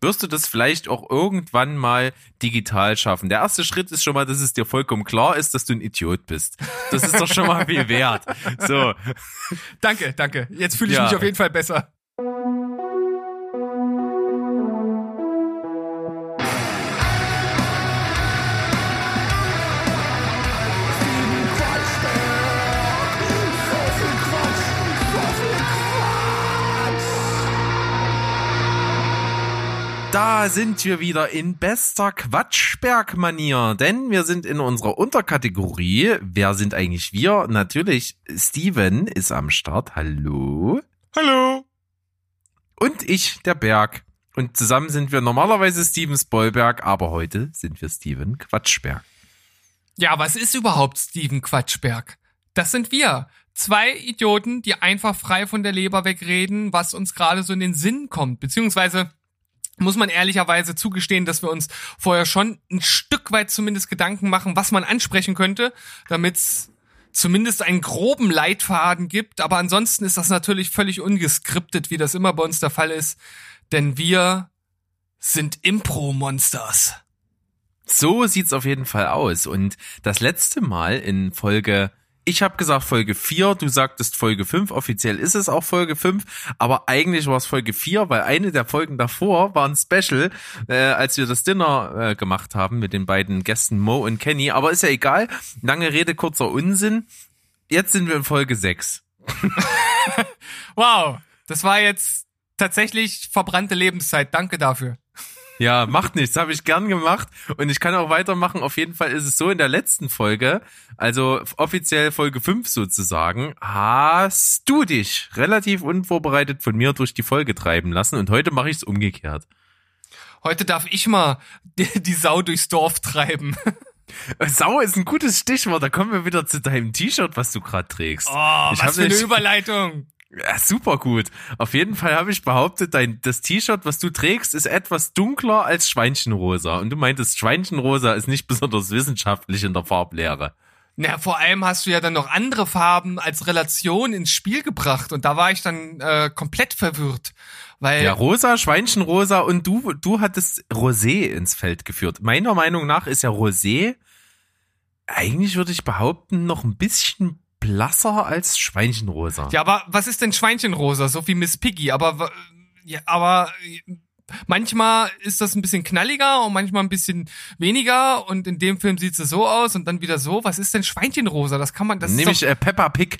wirst du das vielleicht auch irgendwann mal digital schaffen. Der erste Schritt ist schon mal, dass es dir vollkommen klar ist, dass du ein Idiot bist. Das ist doch schon mal viel wert. So. Danke, danke. Jetzt fühle ich Ja. mich auf jeden Fall besser. Sind wir wieder in bester Quatschberg-Manier, denn wir sind in unserer Unterkategorie. Wer sind eigentlich wir? Natürlich, Steven ist am Start. Hallo. Hallo. Und ich, der Berg. Und zusammen sind wir normalerweise Steven Spoilberg, aber heute sind wir Steven Quatschberg. Ja, was ist überhaupt Steven Quatschberg? Das sind wir. Zwei Idioten, die einfach frei von der Leber wegreden, was uns gerade so in den Sinn kommt. Beziehungsweise muss man ehrlicherweise zugestehen, dass wir uns vorher schon ein Stück weit zumindest Gedanken machen, was man ansprechen könnte, damit es zumindest einen groben Leitfaden gibt. Aber ansonsten ist das natürlich völlig ungeskriptet, wie das immer bei uns der Fall ist. Denn wir sind Impro-Monsters. So sieht's auf jeden Fall aus. Und das letzte Mal in Folge, ich habe gesagt Folge 4, du sagtest Folge 5, offiziell ist es auch Folge 5, aber eigentlich war es Folge 4, weil eine der Folgen davor war ein Special, äh, als wir das Dinner äh, gemacht haben mit den beiden Gästen Mo und Kenny. Aber ist ja egal, lange Rede, kurzer Unsinn. Jetzt sind wir in Folge 6. Wow, das war jetzt tatsächlich verbrannte Lebenszeit. Danke dafür. Ja, macht nichts, habe ich gern gemacht und ich kann auch weitermachen. Auf jeden Fall ist es so in der letzten Folge, also offiziell Folge 5 sozusagen, hast du dich relativ unvorbereitet von mir durch die Folge treiben lassen und heute mache ich es umgekehrt. Heute darf ich mal die, die Sau durchs Dorf treiben. Sau ist ein gutes Stichwort, da kommen wir wieder zu deinem T-Shirt, was du gerade trägst. Oh, Ich was für eine Überleitung. Ja, super gut. Auf jeden Fall habe ich behauptet, dein, das T-Shirt, was du trägst, ist etwas dunkler als Schweinchenrosa. Und du meintest, Schweinchenrosa ist nicht besonders wissenschaftlich in der Farblehre. Na, vor allem hast du ja dann noch andere Farben als Relation ins Spiel gebracht und da war ich dann äh, komplett verwirrt, weil Ja, rosa, Schweinchenrosa und du, du hattest Rosé ins Feld geführt. Meiner Meinung nach ist ja Rosé eigentlich würde ich behaupten noch ein bisschen blasser als Schweinchenrosa. ja, aber was ist denn Schweinchenrosa, so wie Miss Piggy, aber ja, aber manchmal ist das ein bisschen knalliger und manchmal ein bisschen weniger und in dem Film sieht es so aus und dann wieder so. Was ist denn Schweinchenrosa? Das kann man das Nämlich ist äh, Peppa Pig.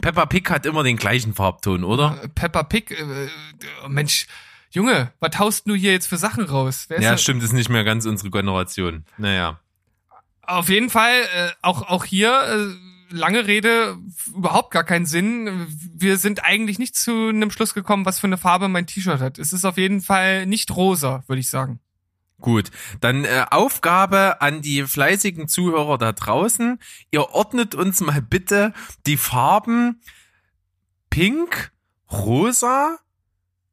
Peppa Pig hat immer den gleichen Farbton, oder? äh, Peppa Pig äh, äh, Mensch, Junge, was haust du hier jetzt für Sachen raus? Ja, denn- stimmt, ist nicht mehr ganz unsere Generation. Naja. Auf jeden Fall, äh, auch, auch hier, äh, lange Rede, überhaupt gar keinen Sinn. Wir sind eigentlich nicht zu einem Schluss gekommen, was für eine Farbe mein T-Shirt hat. Es ist auf jeden Fall nicht rosa, würde ich sagen. Gut, dann äh, Aufgabe an die fleißigen Zuhörer da draußen. Ihr ordnet uns mal bitte die Farben Pink, Rosa,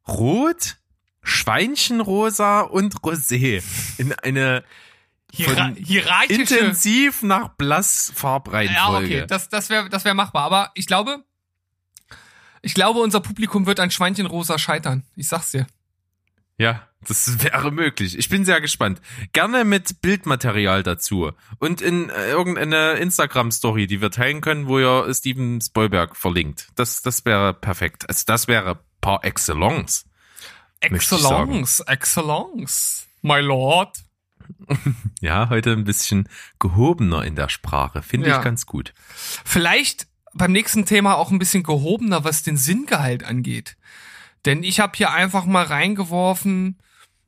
Rot, Schweinchenrosa und Rosé in eine Hierar hierarchische. intensiv nach blass Ja, Farbreihenfolge. okay, das, das wäre das wär machbar. Aber ich glaube, ich glaube, unser Publikum wird an Schweinchenrosa scheitern. Ich sag's dir. Ja, das wäre möglich. Ich bin sehr gespannt. Gerne mit Bildmaterial dazu und in äh, irgendeine Instagram-Story, die wir teilen können, wo ihr Steven Spoilberg verlinkt. Das, das wäre perfekt. Also das wäre par excellence. Excellence, Excellence, my lord. Ja, heute ein bisschen gehobener in der Sprache. Finde Ja. ich ganz gut. Vielleicht beim nächsten Thema auch ein bisschen gehobener, was den Sinngehalt angeht. Denn ich habe hier einfach mal reingeworfen,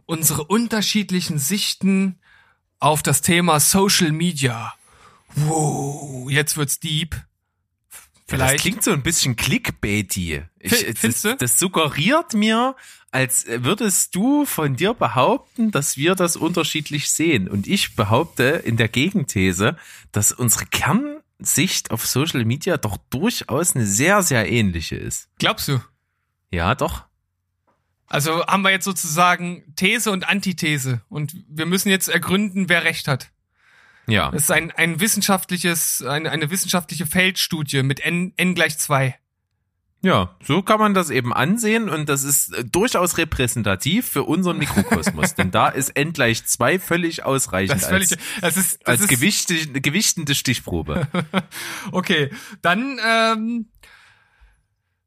unsere unterschiedlichen Sichten auf das Thema Social Media. Wow, jetzt wird's deep. Ja, Vielleicht. das klingt so ein bisschen clickbaity. Ich, Fi- das, findest du? das suggeriert mir, als würdest du von dir behaupten, dass wir das unterschiedlich sehen. Und ich behaupte in der Gegenthese, dass unsere Kernsicht auf Social Media doch durchaus eine sehr, sehr ähnliche ist. Glaubst du? Ja, doch. Also haben wir jetzt sozusagen These und Antithese und wir müssen jetzt ergründen, wer recht hat. Ja. Es ist ein, ein wissenschaftliches, eine, eine wissenschaftliche Feldstudie mit n, n gleich zwei. Ja, so kann man das eben ansehen und das ist äh, durchaus repräsentativ für unseren Mikrokosmos, denn da ist N gleich zwei völlig ausreichend Das ist völlig, als, das ist, das als ist, gewichte, gewichtende Stichprobe. Okay, dann, ähm,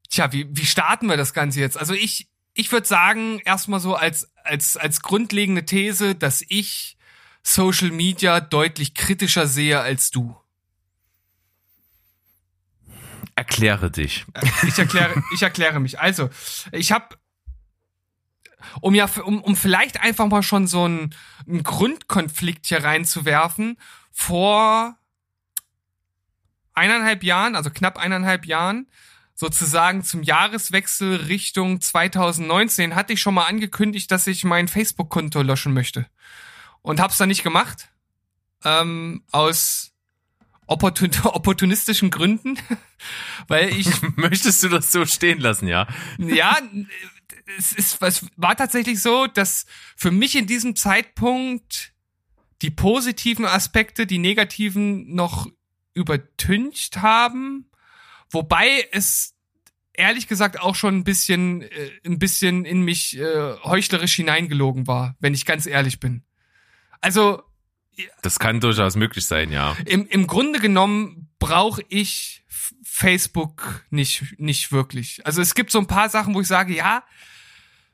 tja, wie, wie starten wir das Ganze jetzt? Also ich, ich würde sagen, erstmal so als, als, als grundlegende These, dass ich Social Media deutlich kritischer sehe als du. Erkläre dich. Ich erkläre, ich erkläre mich. Also, ich habe, um ja, um, um vielleicht einfach mal schon so einen, einen Grundkonflikt hier reinzuwerfen, vor eineinhalb Jahren, also knapp eineinhalb Jahren, sozusagen zum Jahreswechsel Richtung 2019, hatte ich schon mal angekündigt, dass ich mein Facebook-Konto löschen möchte. Und hab's dann nicht gemacht. Ähm, aus opportun opportunistischen Gründen, weil ich Möchtest du das so stehen lassen, ja? ja, es ist es war tatsächlich so, dass für mich in diesem Zeitpunkt die positiven Aspekte die negativen noch übertüncht haben, wobei es ehrlich gesagt auch schon ein bisschen äh, ein bisschen in mich äh, heuchlerisch hineingelogen war, wenn ich ganz ehrlich bin. Also Das kann durchaus möglich sein, ja. im, im Grunde genommen brauche ich Facebook nicht, nicht wirklich. Also es gibt so ein paar Sachen, wo ich sage, ja,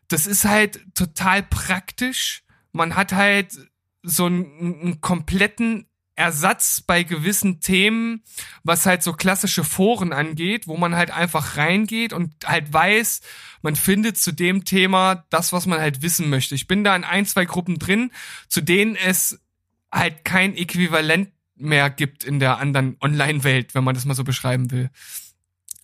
das ist halt total praktisch. Man hat halt so einen, einen kompletten Ersatz bei gewissen Themen, was halt so klassische Foren angeht, wo man halt einfach reingeht und halt weiß, man findet zu dem Thema das, was man halt wissen möchte. Ich bin da in ein, zwei Gruppen drin, zu denen es halt kein Äquivalent mehr gibt in der anderen Online-Welt, wenn man das mal so beschreiben will.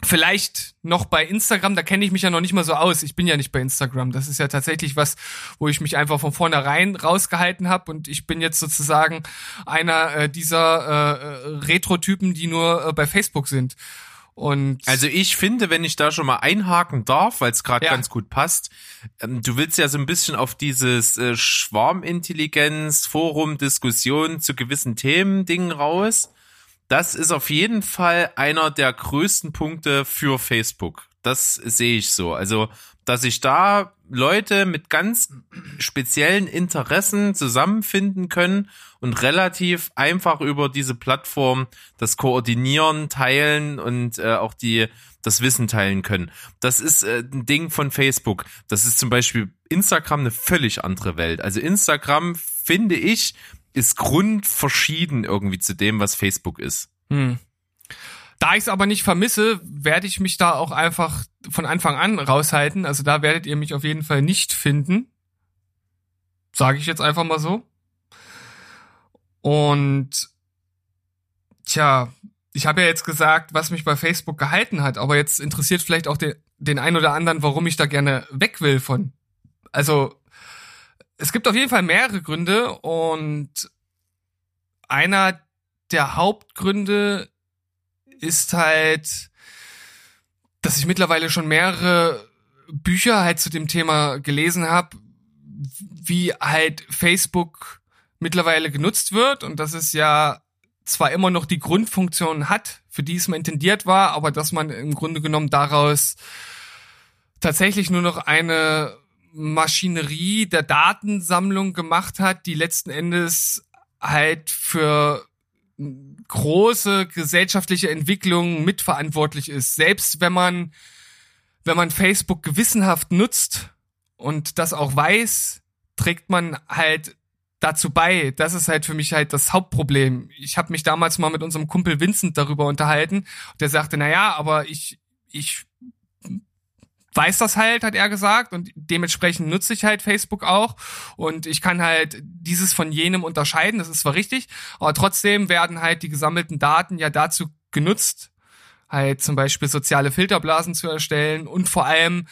Vielleicht noch bei Instagram, da kenne ich mich ja noch nicht mal so aus. Ich bin ja nicht bei Instagram. Das ist ja tatsächlich was, wo ich mich einfach von vornherein rausgehalten habe und ich bin jetzt sozusagen einer äh, dieser äh, äh, Retro-Typen, die nur äh, bei Facebook sind. Und Also ich finde, wenn ich da schon mal einhaken darf, weil es gerade Ja. ganz gut passt, ähm, du willst ja so ein bisschen auf dieses äh, Schwarmintelligenz, Forum, Diskussion zu gewissen Themen, Dingen raus. Das ist auf jeden Fall einer der größten Punkte für Facebook. Das sehe ich so. Also, dass sich da Leute mit ganz speziellen Interessen zusammenfinden können und relativ einfach über diese Plattform das koordinieren, teilen und äh, auch die das Wissen teilen können. Das ist äh, ein Ding von Facebook. Das ist zum Beispiel Instagram eine völlig andere Welt. Also Instagram finde ich ist grundverschieden irgendwie zu dem, was Facebook ist. Hm. Da ich es aber nicht vermisse, werde ich mich da auch einfach von Anfang an raushalten. Also da werdet ihr mich auf jeden Fall nicht finden. Sage ich jetzt einfach mal so. Und tja, ich habe ja jetzt gesagt, was mich bei Facebook gehalten hat, aber jetzt interessiert vielleicht auch den, den einen oder anderen, warum ich da gerne weg will von. Also es gibt auf jeden Fall mehrere Gründe und einer der Hauptgründe ist halt, dass ich mittlerweile schon mehrere Bücher halt zu dem Thema gelesen habe, wie halt Facebook mittlerweile genutzt wird und dass es ja zwar immer noch die Grundfunktion hat, für die es mal intendiert war, aber dass man im Grunde genommen daraus tatsächlich nur noch eine Maschinerie der Datensammlung gemacht hat, die letzten Endes halt für große gesellschaftliche Entwicklungen mitverantwortlich ist. Selbst wenn man, wenn man Facebook gewissenhaft nutzt und das auch weiß, trägt man halt dazu bei. Das ist halt für mich halt das Hauptproblem. Ich habe mich damals mal mit unserem Kumpel Vincent darüber unterhalten. Der sagte, na ja, aber ich, ich weiß das halt, hat er gesagt, und dementsprechend nutze ich halt Facebook auch und ich kann halt dieses von jenem unterscheiden, das ist zwar richtig, aber trotzdem werden halt die gesammelten Daten ja dazu genutzt, halt zum Beispiel soziale Filterblasen zu erstellen und vor allem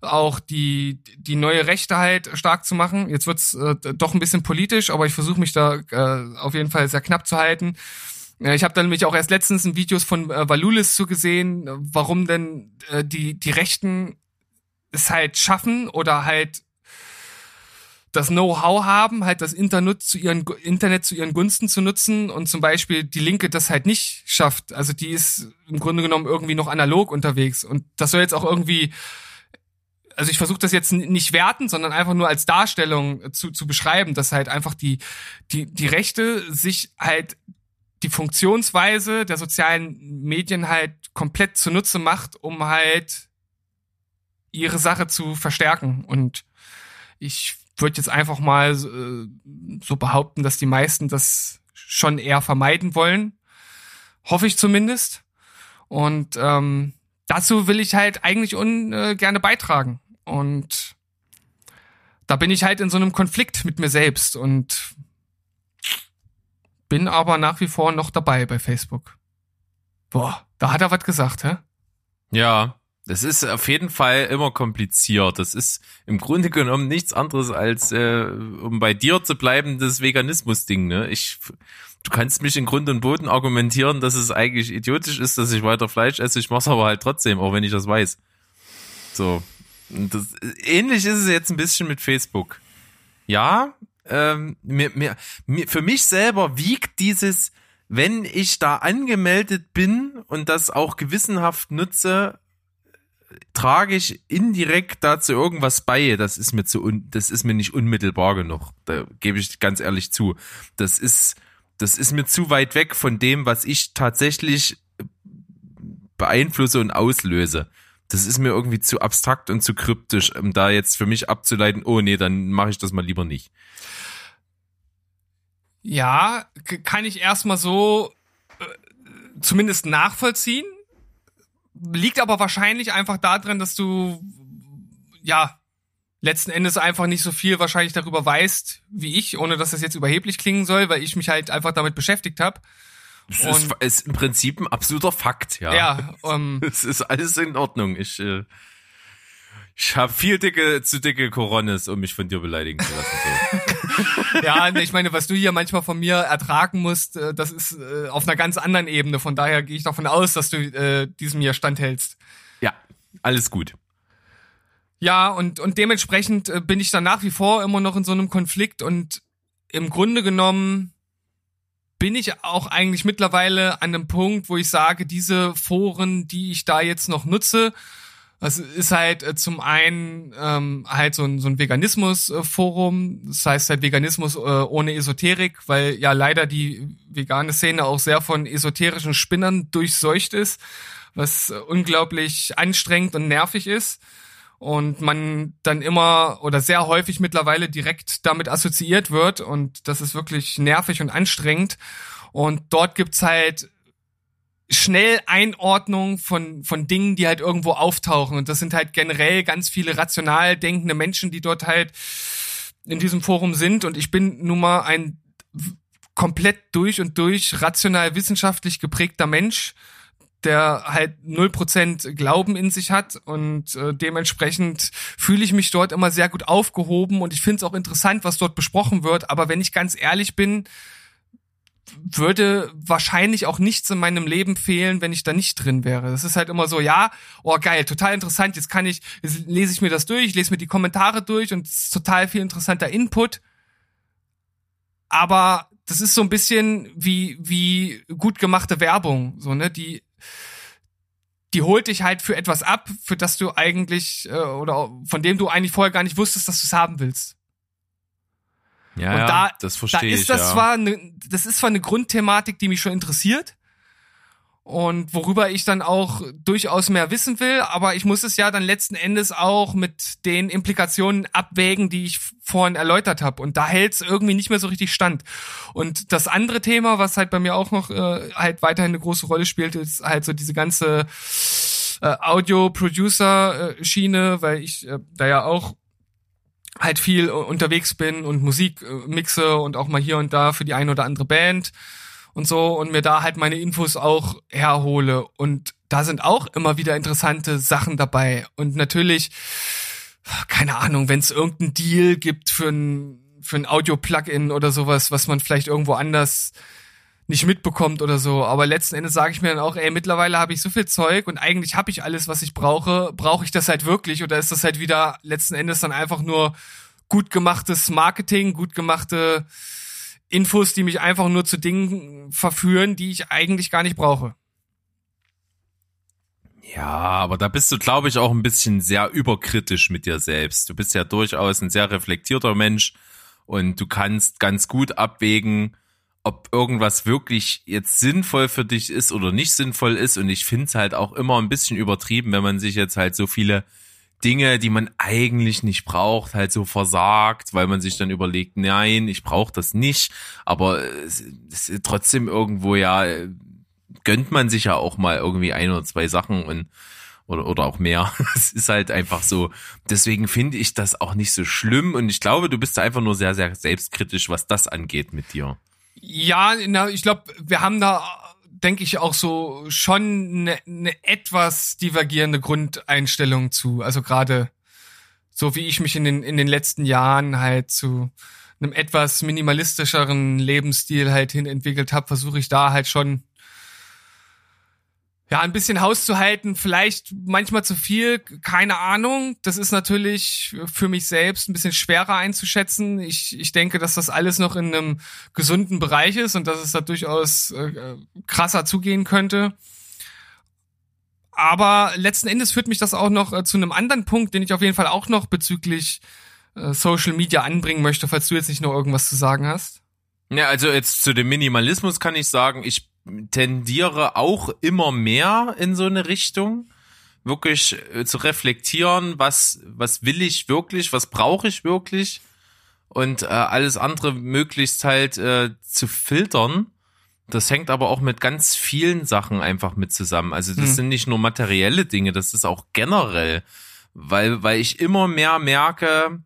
auch die die neue Rechte halt stark zu machen. Jetzt wird's äh, doch ein bisschen politisch, aber ich versuche mich da äh, auf jeden Fall sehr knapp zu halten. Äh, Ich habe dann nämlich auch erst letztens in Videos von äh, Valulis zu gesehen, äh, warum denn äh, die die Rechten es halt schaffen oder halt das Know-how haben, halt das Internet zu ihren Internet zu ihren Gunsten zu nutzen und zum Beispiel die Linke das halt nicht schafft. Also die ist im Grunde genommen irgendwie noch analog unterwegs und das soll jetzt auch irgendwie also ich versuche das jetzt nicht werten, sondern einfach nur als Darstellung zu, zu beschreiben, dass halt einfach die, die, die Rechte sich halt die Funktionsweise der sozialen Medien halt komplett zunutze macht, um halt ihre Sache zu verstärken. Und ich würde jetzt einfach mal äh, so behaupten, dass die meisten das schon eher vermeiden wollen. Hoffe ich zumindest. Und ähm, dazu will ich halt eigentlich un, äh, gerne beitragen. Und da bin ich halt in so einem Konflikt mit mir selbst und bin aber nach wie vor noch dabei bei Facebook. Boah, da hat er was gesagt, hä? Ja, das ist auf jeden Fall immer kompliziert. Das ist im Grunde genommen nichts anderes als, äh, um bei dir zu bleiben, das Veganismus-Ding. Ne? Ich, du kannst mich in Grund und Boden argumentieren, dass es eigentlich idiotisch ist, dass ich weiter Fleisch esse. Ich mach's aber halt trotzdem, auch wenn ich das weiß. So. Das, ähnlich ist es jetzt ein bisschen mit Facebook. Ja, ähm, mir, mir, mir, für mich selber wiegt dieses, wenn ich da angemeldet bin und das auch gewissenhaft nutze, trage ich indirekt dazu irgendwas bei. Das ist mir zu un, das ist mir nicht unmittelbar genug. Da gebe ich ganz ehrlich zu. Das ist, das ist mir zu weit weg von dem, was ich tatsächlich beeinflusse und auslöse das ist mir irgendwie zu abstrakt und zu kryptisch, um da jetzt für mich abzuleiten, oh nee, dann mache ich das mal lieber nicht. Ja, kann ich erstmal so äh, zumindest nachvollziehen. Liegt aber wahrscheinlich einfach daran, dass du ja letzten Endes einfach nicht so viel wahrscheinlich darüber weißt wie ich, ohne dass das jetzt überheblich klingen soll, weil ich mich halt einfach damit beschäftigt habe. Das ist, ist, im Prinzip ein absoluter Fakt, ja. Ja, um, es ist alles in Ordnung. Ich, äh, ich habe viel dicke, zu dicke Coronis, um mich von dir beleidigen zu lassen. So. ja, ich meine, was du hier manchmal von mir ertragen musst, äh, das ist äh, auf einer ganz anderen Ebene. Von daher gehe ich davon aus, dass du äh, diesem hier standhältst. Ja, alles gut. Ja, und, und dementsprechend äh, bin ich dann nach wie vor immer noch in so einem Konflikt und im Grunde genommen bin ich auch eigentlich mittlerweile an einem Punkt, wo ich sage, diese Foren, die ich da jetzt noch nutze, das ist halt äh, zum einen ähm, halt so ein, so ein Veganismus-Forum, das heißt halt Veganismus äh, ohne Esoterik, weil ja leider die vegane Szene auch sehr von esoterischen Spinnern durchseucht ist, was unglaublich anstrengend und nervig ist und man dann immer oder sehr häufig mittlerweile direkt damit assoziiert wird und das ist wirklich nervig und anstrengend und dort gibt's halt schnell Einordnung von, von Dingen, die halt irgendwo auftauchen. Und das sind halt generell ganz viele rational denkende Menschen, die dort halt in diesem Forum sind. Und ich bin nun mal ein komplett durch und durch rational wissenschaftlich geprägter Mensch der halt null Prozent Glauben in sich hat und äh, dementsprechend fühle ich mich dort immer sehr gut aufgehoben und ich finde es auch interessant, was dort besprochen wird. Aber wenn ich ganz ehrlich bin, würde wahrscheinlich auch nichts in meinem Leben fehlen, wenn ich da nicht drin wäre. Das ist halt immer so, ja, oh geil, total interessant, jetzt kann ich, jetzt lese ich mir das durch, lese mir die Kommentare durch und es ist total viel interessanter Input. Aber das ist so ein bisschen wie, wie gut gemachte Werbung, so, ne, die die holt dich halt für etwas ab, für das du eigentlich äh, oder von dem du eigentlich vorher gar nicht wusstest, dass du es haben willst. Ja, und da, das verstehe da ist ich. Das ja. zwar ne, das ist zwar eine Grundthematik, die mich schon interessiert, und worüber ich dann auch durchaus mehr wissen will, aber ich muss es ja dann letzten Endes auch mit den Implikationen abwägen, die ich vorhin erläutert habe und da hält es irgendwie nicht mehr so richtig stand. Und das andere Thema, was halt bei mir auch noch äh, halt weiterhin eine große Rolle spielt, ist halt so diese ganze äh, Audio-Producer-Schiene, weil ich äh, da ja auch halt viel unterwegs bin und Musik äh, mixe und auch mal hier und da für die eine oder andere Band und so und mir da halt meine Infos auch herhole. Und da sind auch immer wieder interessante Sachen dabei. Und natürlich, keine Ahnung, wenn es irgendeinen Deal gibt für ein, für ein Audio-Plugin oder sowas, was man vielleicht irgendwo anders nicht mitbekommt oder so. Aber letzten Endes sage ich mir dann auch, ey, mittlerweile habe ich so viel Zeug und eigentlich habe ich alles, was ich brauche. Brauche ich das halt wirklich oder ist das halt wieder letzten Endes dann einfach nur gut gemachtes Marketing, gut gemachte Infos, die mich einfach nur zu Dingen verführen, die ich eigentlich gar nicht brauche. Ja, aber da bist du, glaube ich, auch ein bisschen sehr überkritisch mit dir selbst. Du bist ja durchaus ein sehr reflektierter Mensch und du kannst ganz gut abwägen, ob irgendwas wirklich jetzt sinnvoll für dich ist oder nicht sinnvoll ist. Und ich finde es halt auch immer ein bisschen übertrieben, wenn man sich jetzt halt so viele Dinge, die man eigentlich nicht braucht, halt so versagt, weil man sich dann überlegt, nein, ich brauche das nicht. Aber es, es, trotzdem irgendwo ja gönnt man sich ja auch mal irgendwie ein oder zwei Sachen und oder, oder auch mehr. Es ist halt einfach so. Deswegen finde ich das auch nicht so schlimm und ich glaube, du bist einfach nur sehr, sehr selbstkritisch, was das angeht mit dir. Ja, na, ich glaube, wir haben da, denke ich, auch so schon eine, eine etwas divergierende Grundeinstellung zu. Also gerade so wie ich mich in den, in den letzten Jahren halt zu einem etwas minimalistischeren Lebensstil halt hin entwickelt habe, versuche ich da halt schon ja, ein bisschen Haus zu halten, vielleicht manchmal zu viel, keine Ahnung. Das ist natürlich für mich selbst ein bisschen schwerer einzuschätzen. Ich, ich denke, dass das alles noch in einem gesunden Bereich ist und dass es da durchaus äh, krasser zugehen könnte. Aber letzten Endes führt mich das auch noch äh, zu einem anderen Punkt, den ich auf jeden Fall auch noch bezüglich äh, Social Media anbringen möchte, falls du jetzt nicht noch irgendwas zu sagen hast. Ja, also jetzt zu dem Minimalismus kann ich sagen, ich tendiere auch immer mehr in so eine Richtung, wirklich äh, zu reflektieren, was, was will ich wirklich, was brauche ich wirklich und äh, alles andere möglichst halt äh, zu filtern. Das hängt aber auch mit ganz vielen Sachen einfach mit zusammen. Also das hm. sind nicht nur materielle Dinge, das ist auch generell, weil, weil ich immer mehr merke,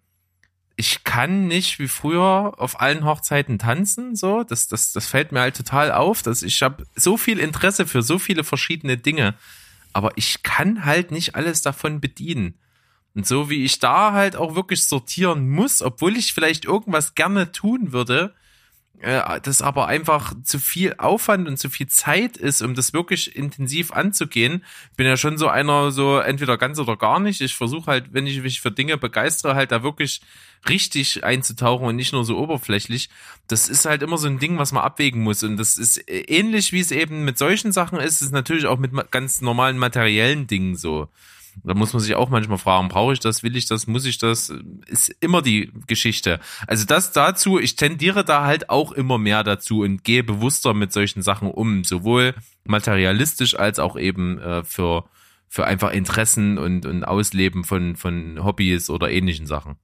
ich kann nicht wie früher auf allen Hochzeiten tanzen, so, das, das, das fällt mir halt total auf, dass ich habe so viel Interesse für so viele verschiedene Dinge, aber ich kann halt nicht alles davon bedienen. Und so wie ich da halt auch wirklich sortieren muss, obwohl ich vielleicht irgendwas gerne tun würde, äh, das aber einfach zu viel Aufwand und zu viel Zeit ist, um das wirklich intensiv anzugehen. Bin ja schon so einer, so entweder ganz oder gar nicht. Ich versuche halt, wenn ich mich für Dinge begeistere, halt da wirklich richtig einzutauchen und nicht nur so oberflächlich. Das ist halt immer so ein Ding, was man abwägen muss. Und das ist ähnlich, wie es eben mit solchen Sachen ist, ist natürlich auch mit ganz normalen materiellen Dingen so. Da muss man sich auch manchmal fragen, brauche ich das, will ich das, muss ich das? Ist immer die Geschichte. Also das dazu, ich tendiere da halt auch immer mehr dazu und gehe bewusster mit solchen Sachen um, sowohl materialistisch als auch eben äh, für, für einfach Interessen und, und Ausleben von, von Hobbys oder ähnlichen Sachen.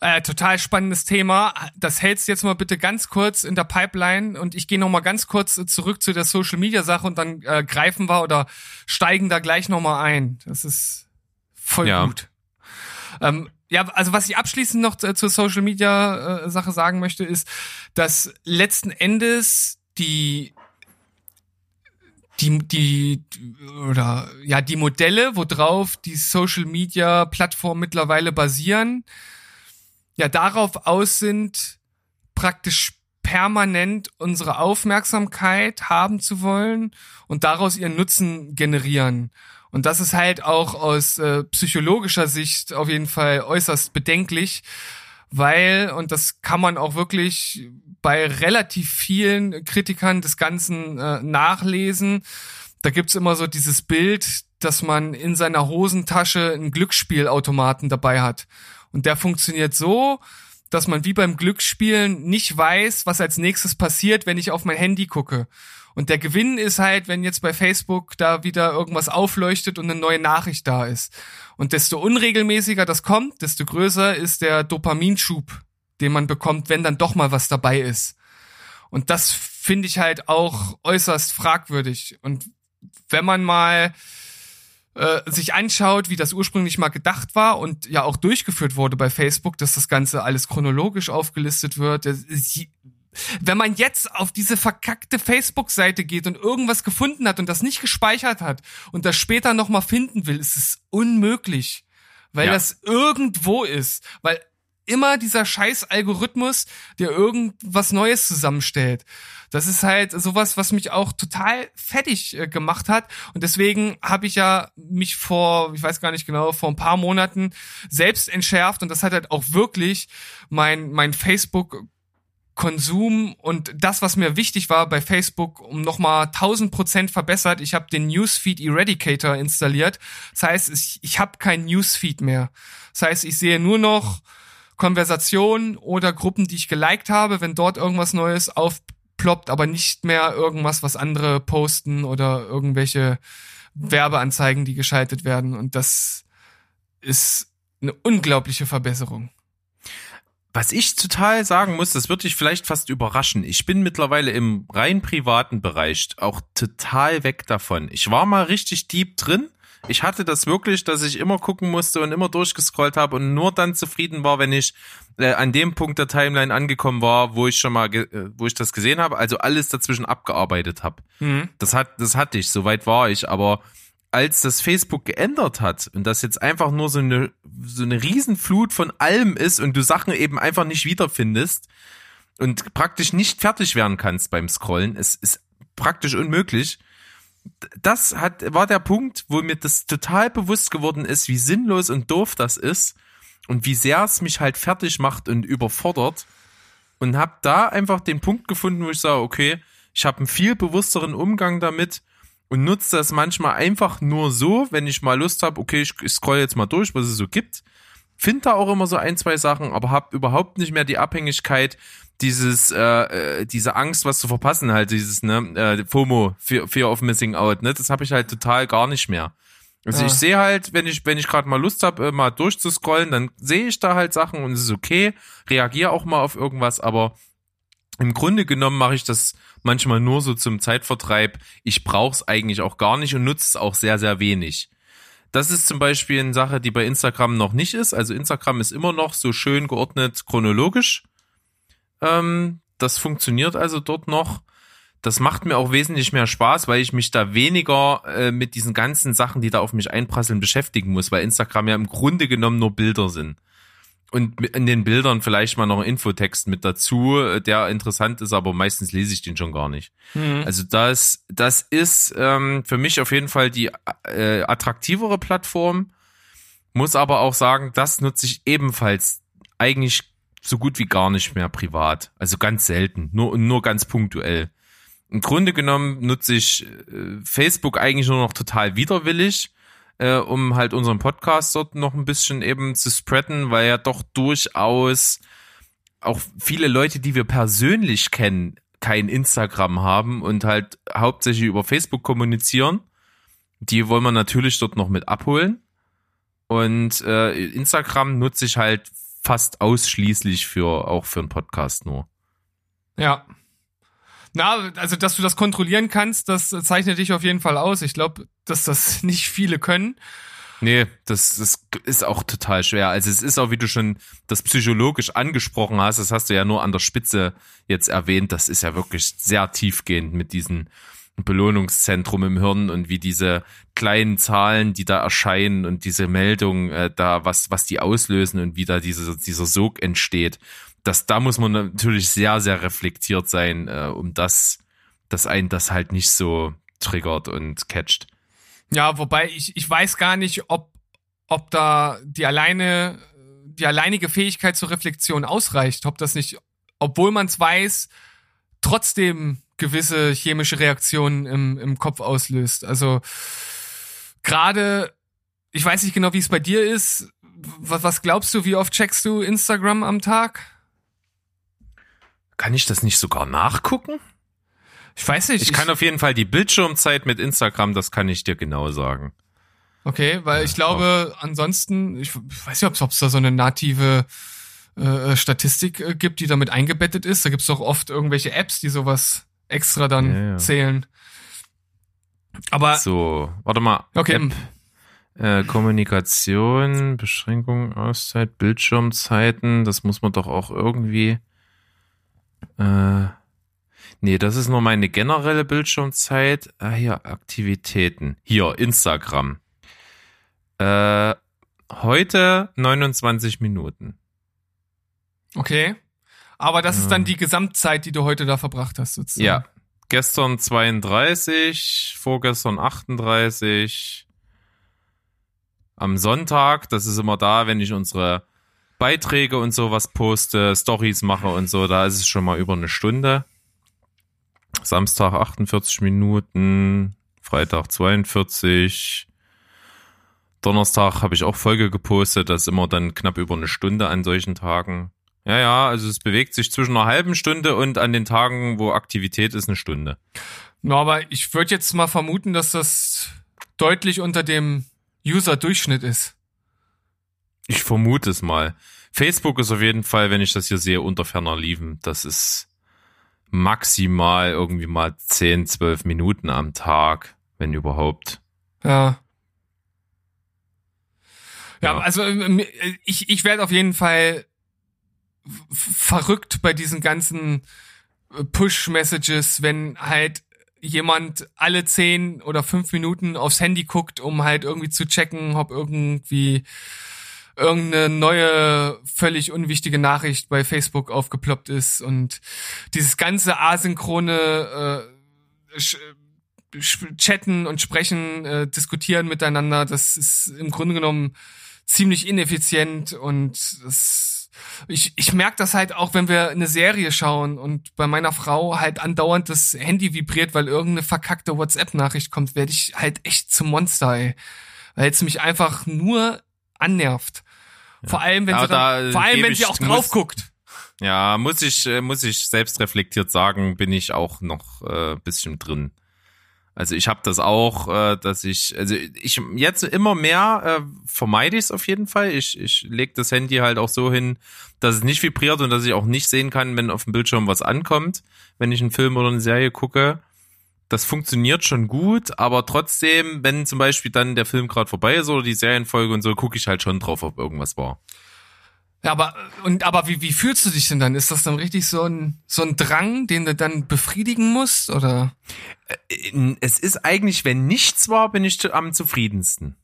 Äh, total spannendes Thema. Das hältst du jetzt mal bitte ganz kurz in der Pipeline und ich gehe noch mal ganz kurz zurück zu der Social Media Sache und dann äh, greifen wir oder steigen da gleich noch mal ein. Das ist voll ja. gut. Ähm, ja, also was ich abschließend noch zur Social Media äh, Sache sagen möchte, ist, dass letzten Endes die die die oder ja die Modelle, worauf die Social Media Plattformen mittlerweile basieren, ja darauf aus sind, praktisch permanent unsere Aufmerksamkeit haben zu wollen und daraus ihren Nutzen generieren. Und das ist halt auch aus äh, psychologischer Sicht auf jeden Fall äußerst bedenklich, weil, und das kann man auch wirklich bei relativ vielen Kritikern des Ganzen äh, nachlesen, da gibt's immer so dieses Bild, dass man in seiner Hosentasche einen Glücksspielautomaten dabei hat. Und der funktioniert so, dass man wie beim Glücksspielen nicht weiß, was als nächstes passiert, wenn ich auf mein Handy gucke. Und der Gewinn ist halt, wenn jetzt bei Facebook da wieder irgendwas aufleuchtet und eine neue Nachricht da ist. Und desto unregelmäßiger das kommt, desto größer ist der Dopaminschub, den man bekommt, wenn dann doch mal was dabei ist. Und das finde ich halt auch äußerst fragwürdig. Und wenn man mal äh, sich anschaut, wie das ursprünglich mal gedacht war und ja auch durchgeführt wurde bei Facebook, dass das Ganze alles chronologisch aufgelistet wird. Wenn man jetzt auf diese verkackte Facebook-Seite geht und irgendwas gefunden hat und das nicht gespeichert hat und das später nochmal finden will, ist es unmöglich, weil ja. das irgendwo ist. Weil immer dieser scheiß Algorithmus, der irgendwas Neues zusammenstellt. Das ist halt sowas, was mich auch total fettig äh, gemacht hat. Und deswegen habe ich ja mich vor, ich weiß gar nicht genau, vor ein paar Monaten selbst entschärft. Und das hat halt auch wirklich mein, mein Facebook Konsum und das, was mir wichtig war bei Facebook, um nochmal 1000 Prozent verbessert. Ich habe den Newsfeed Eradicator installiert. Das heißt, ich, ich habe kein Newsfeed mehr. Das heißt, ich sehe nur noch Konversationen oder Gruppen, die ich geliked habe, wenn dort irgendwas Neues aufploppt, aber nicht mehr irgendwas, was andere posten oder irgendwelche Werbeanzeigen, die geschaltet werden. Und das ist eine unglaubliche Verbesserung. Was ich total sagen muss, das wird dich vielleicht fast überraschen. Ich bin mittlerweile im rein privaten Bereich auch total weg davon. Ich war mal richtig deep drin. Ich hatte das wirklich, dass ich immer gucken musste und immer durchgescrollt habe und nur dann zufrieden war, wenn ich äh, an dem Punkt der Timeline angekommen war, wo ich schon mal, äh, wo ich das gesehen habe, also alles dazwischen abgearbeitet habe. Mhm. Das hat, das hatte ich, soweit war ich, aber als das Facebook geändert hat und das jetzt einfach nur so eine, so eine Riesenflut von allem ist und du Sachen eben einfach nicht wiederfindest und praktisch nicht fertig werden kannst beim Scrollen, es ist praktisch unmöglich. Das hat, war der Punkt, wo mir das total bewusst geworden ist, wie sinnlos und doof das ist und wie sehr es mich halt fertig macht und überfordert und hab da einfach den Punkt gefunden, wo ich sage, okay, ich habe einen viel bewussteren Umgang damit und nutze das manchmal einfach nur so, wenn ich mal Lust habe, okay, ich, scroll jetzt mal durch, was es so gibt. Finde da auch immer so ein, zwei Sachen, aber habe überhaupt nicht mehr die Abhängigkeit, dieses, äh, äh, diese Angst, was zu verpassen, halt, dieses, ne, äh, FOMO, Fear, Fear of Missing Out, ne, das habe ich halt total gar nicht mehr. Also ja. ich sehe halt, wenn ich, wenn ich gerade mal Lust habe, äh, mal durchzuscrollen, dann sehe ich da halt Sachen und es ist okay, reagiere auch mal auf irgendwas, aber im Grunde genommen mache ich das manchmal nur so zum Zeitvertreib. Ich brauche es eigentlich auch gar nicht und nutze es auch sehr, sehr wenig. Das ist zum Beispiel eine Sache, die bei Instagram noch nicht ist. Also Instagram ist immer noch so schön geordnet chronologisch. Ähm, das funktioniert also dort noch. Das macht mir auch wesentlich mehr Spaß, weil ich mich da weniger äh, mit diesen ganzen Sachen, die da auf mich einprasseln, beschäftigen muss, weil Instagram ja im Grunde genommen nur Bilder sind und in den Bildern vielleicht mal noch ein Infotext mit dazu, der interessant ist, aber meistens lese ich den schon gar nicht. Mhm. Also das, das ist ähm, für mich auf jeden Fall die äh, attraktivere Plattform. Muss aber auch sagen, das nutze ich ebenfalls eigentlich so gut wie gar nicht mehr privat. Also ganz selten, nur nur ganz punktuell. Im Grunde genommen nutze ich äh, Facebook eigentlich nur noch total widerwillig äh, um halt unseren Podcast dort noch ein bisschen eben zu spreaden, weil ja doch durchaus auch viele Leute, die wir persönlich kennen, kein Instagram haben und halt hauptsächlich über Facebook kommunizieren. Die wollen wir natürlich dort noch mit abholen. Und äh, Instagram nutze ich halt fast ausschließlich für auch für einen Podcast nur. Ja, na, also dass du das kontrollieren kannst, das zeichnet dich auf jeden Fall aus. Ich glaube, dass das nicht viele können. Nee, das, das ist auch total schwer. Also es ist auch, wie du schon das psychologisch angesprochen hast, das hast du ja nur an der Spitze jetzt erwähnt, das ist ja wirklich sehr tiefgehend mit diesem Belohnungszentrum im Hirn und wie diese kleinen Zahlen, die da erscheinen und diese Meldungen äh, da, was, was die auslösen und wie da diese, dieser Sog entsteht das, da muss man natürlich sehr, sehr reflektiert sein, äh, um das, dass einen das halt nicht so triggert und catcht. Ja, wobei ich, ich weiß gar nicht, ob, ob da die alleine, die alleinige Fähigkeit zur Reflexion ausreicht, ob das nicht, obwohl man es weiß, trotzdem gewisse chemische Reaktionen im, im Kopf auslöst. Also gerade, ich weiß nicht genau, wie es bei dir ist. Was, was glaubst du, wie oft checkst du Instagram am Tag? Kann ich das nicht sogar nachgucken? Ich weiß nicht. Ich, ich kann auf jeden Fall die Bildschirmzeit mit Instagram, das kann ich dir genau sagen. Okay, weil ich glaube, ansonsten, ich weiß nicht, ob es da so eine native äh, Statistik äh, gibt, die damit eingebettet ist. Da gibt es doch oft irgendwelche Apps, die sowas extra dann ja, ja. zählen. Aber so, warte mal. Okay. App, äh, Kommunikation, Beschränkung, Auszeit, Bildschirmzeiten, das muss man doch auch irgendwie. Äh, nee, das ist nur meine generelle Bildschirmzeit. Ah, hier, Aktivitäten. Hier, Instagram. Äh, heute 29 Minuten. Okay. Aber das ist dann die Gesamtzeit, die du heute da verbracht hast, sozusagen. Ja. Gestern 32, vorgestern 38. Am Sonntag, das ist immer da, wenn ich unsere Beiträge und sowas poste, Stories mache und so, da ist es schon mal über eine Stunde. Samstag 48 Minuten, Freitag 42. Donnerstag habe ich auch Folge gepostet, das ist immer dann knapp über eine Stunde an solchen Tagen. Ja, ja, also es bewegt sich zwischen einer halben Stunde und an den Tagen, wo Aktivität ist, eine Stunde. Na, aber ich würde jetzt mal vermuten, dass das deutlich unter dem User-Durchschnitt ist. Ich vermute es mal. Facebook ist auf jeden Fall, wenn ich das hier sehe, unter ferner Liefen. Das ist maximal irgendwie mal 10, 12 Minuten am Tag, wenn überhaupt. Ja. Ja, Ja. also ähm, ich, ich werde auf jeden Fall verrückt bei diesen ganzen äh, Push-Messages, wenn halt jemand alle zehn oder fünf Minuten aufs Handy guckt, um halt irgendwie zu checken, ob irgendwie irgendeine neue, völlig unwichtige Nachricht bei Facebook aufgeploppt ist. Und dieses ganze asynchrone äh, Chatten und Sprechen, äh, diskutieren miteinander, das ist im Grunde genommen ziemlich ineffizient und das, ich, ich merke das halt auch, wenn wir eine Serie schauen und bei meiner Frau halt andauernd das Handy vibriert, weil irgendeine verkackte WhatsApp-Nachricht kommt, werde ich halt echt zum Monster, ey. Weil es mich einfach nur annervt. Vor allem, wenn sie, dann, da vor allem, wenn sie auch muss- drauf guckt. Ja, muss ich, äh, muss ich selbst reflektiert sagen, bin ich auch noch äh, bisschen drin. Also ich habe das auch, äh, dass ich, also ich jetzt immer mehr äh, vermeide ich es auf jeden Fall. Ich, ich lege das Handy halt auch so hin, dass es nicht vibriert und dass ich auch nicht sehen kann, wenn auf dem Bildschirm was ankommt, wenn ich einen Film oder eine Serie gucke. Das funktioniert schon gut, aber trotzdem, wenn zum Beispiel dann der Film gerade vorbei ist oder die Serienfolge und so, gucke ich halt schon drauf, ob irgendwas war. Ja, aber und aber wie, wie fühlst du dich denn dann? Ist das dann richtig so ein so ein Drang, den du dann befriedigen musst oder? Es ist eigentlich, wenn nichts war, bin ich am zufriedensten.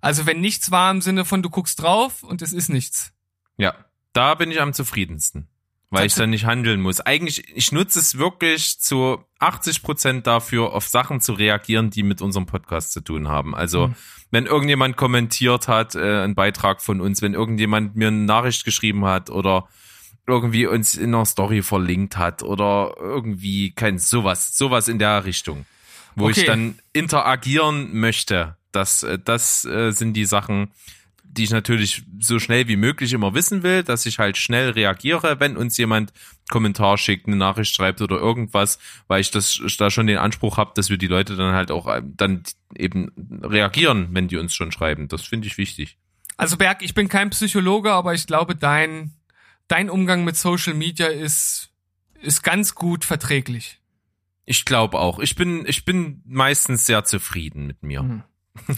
Also wenn nichts war im Sinne von du guckst drauf und es ist nichts. Ja, da bin ich am zufriedensten, weil ich dann nicht handeln muss. Eigentlich, ich nutze es wirklich zu 80 Prozent dafür, auf Sachen zu reagieren, die mit unserem Podcast zu tun haben. Also, Mhm. wenn irgendjemand kommentiert hat, äh, einen Beitrag von uns, wenn irgendjemand mir eine Nachricht geschrieben hat oder irgendwie uns in einer Story verlinkt hat oder irgendwie kein sowas, sowas in der Richtung, wo Okay. ich dann interagieren möchte. Das, äh, das äh, sind die Sachen, die ich natürlich so schnell wie möglich immer wissen will, dass ich halt schnell reagiere, wenn uns jemand Kommentar schickt, eine Nachricht schreibt oder irgendwas, weil ich das da schon den Anspruch habe, dass wir die Leute dann halt auch äh, dann eben reagieren, wenn die uns schon schreiben. Das finde ich wichtig. Also Berg, ich bin kein Psychologe, aber ich glaube, dein dein Umgang mit Social Media ist ist ganz gut verträglich. Ich glaube auch. Ich bin, ich bin meistens sehr zufrieden mit mir. Mhm.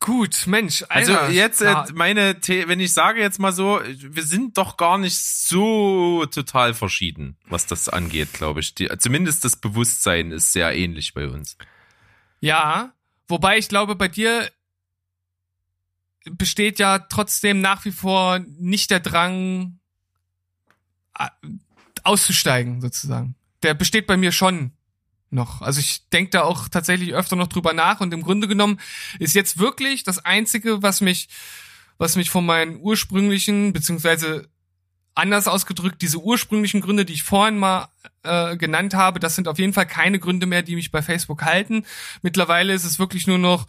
Gut, Mensch. Also Alter, jetzt, äh, meine, The wenn ich sage jetzt mal so, wir sind doch gar nicht so total verschieden, was das angeht, glaube ich. Die, zumindest das Bewusstsein ist sehr ähnlich bei uns. ja, wobei ich glaube, bei dir besteht ja trotzdem nach wie vor nicht der Drang auszusteigen, sozusagen. Der besteht bei mir schon noch. Also ich denke da auch tatsächlich öfter noch drüber nach und im Grunde genommen ist jetzt wirklich das Einzige, was mich, was mich von meinen ursprünglichen, beziehungsweise anders ausgedrückt, diese ursprünglichen Gründe, die ich vorhin mal äh, genannt habe, das sind auf jeden Fall keine Gründe mehr, die mich bei Facebook halten. Mittlerweile ist es wirklich nur noch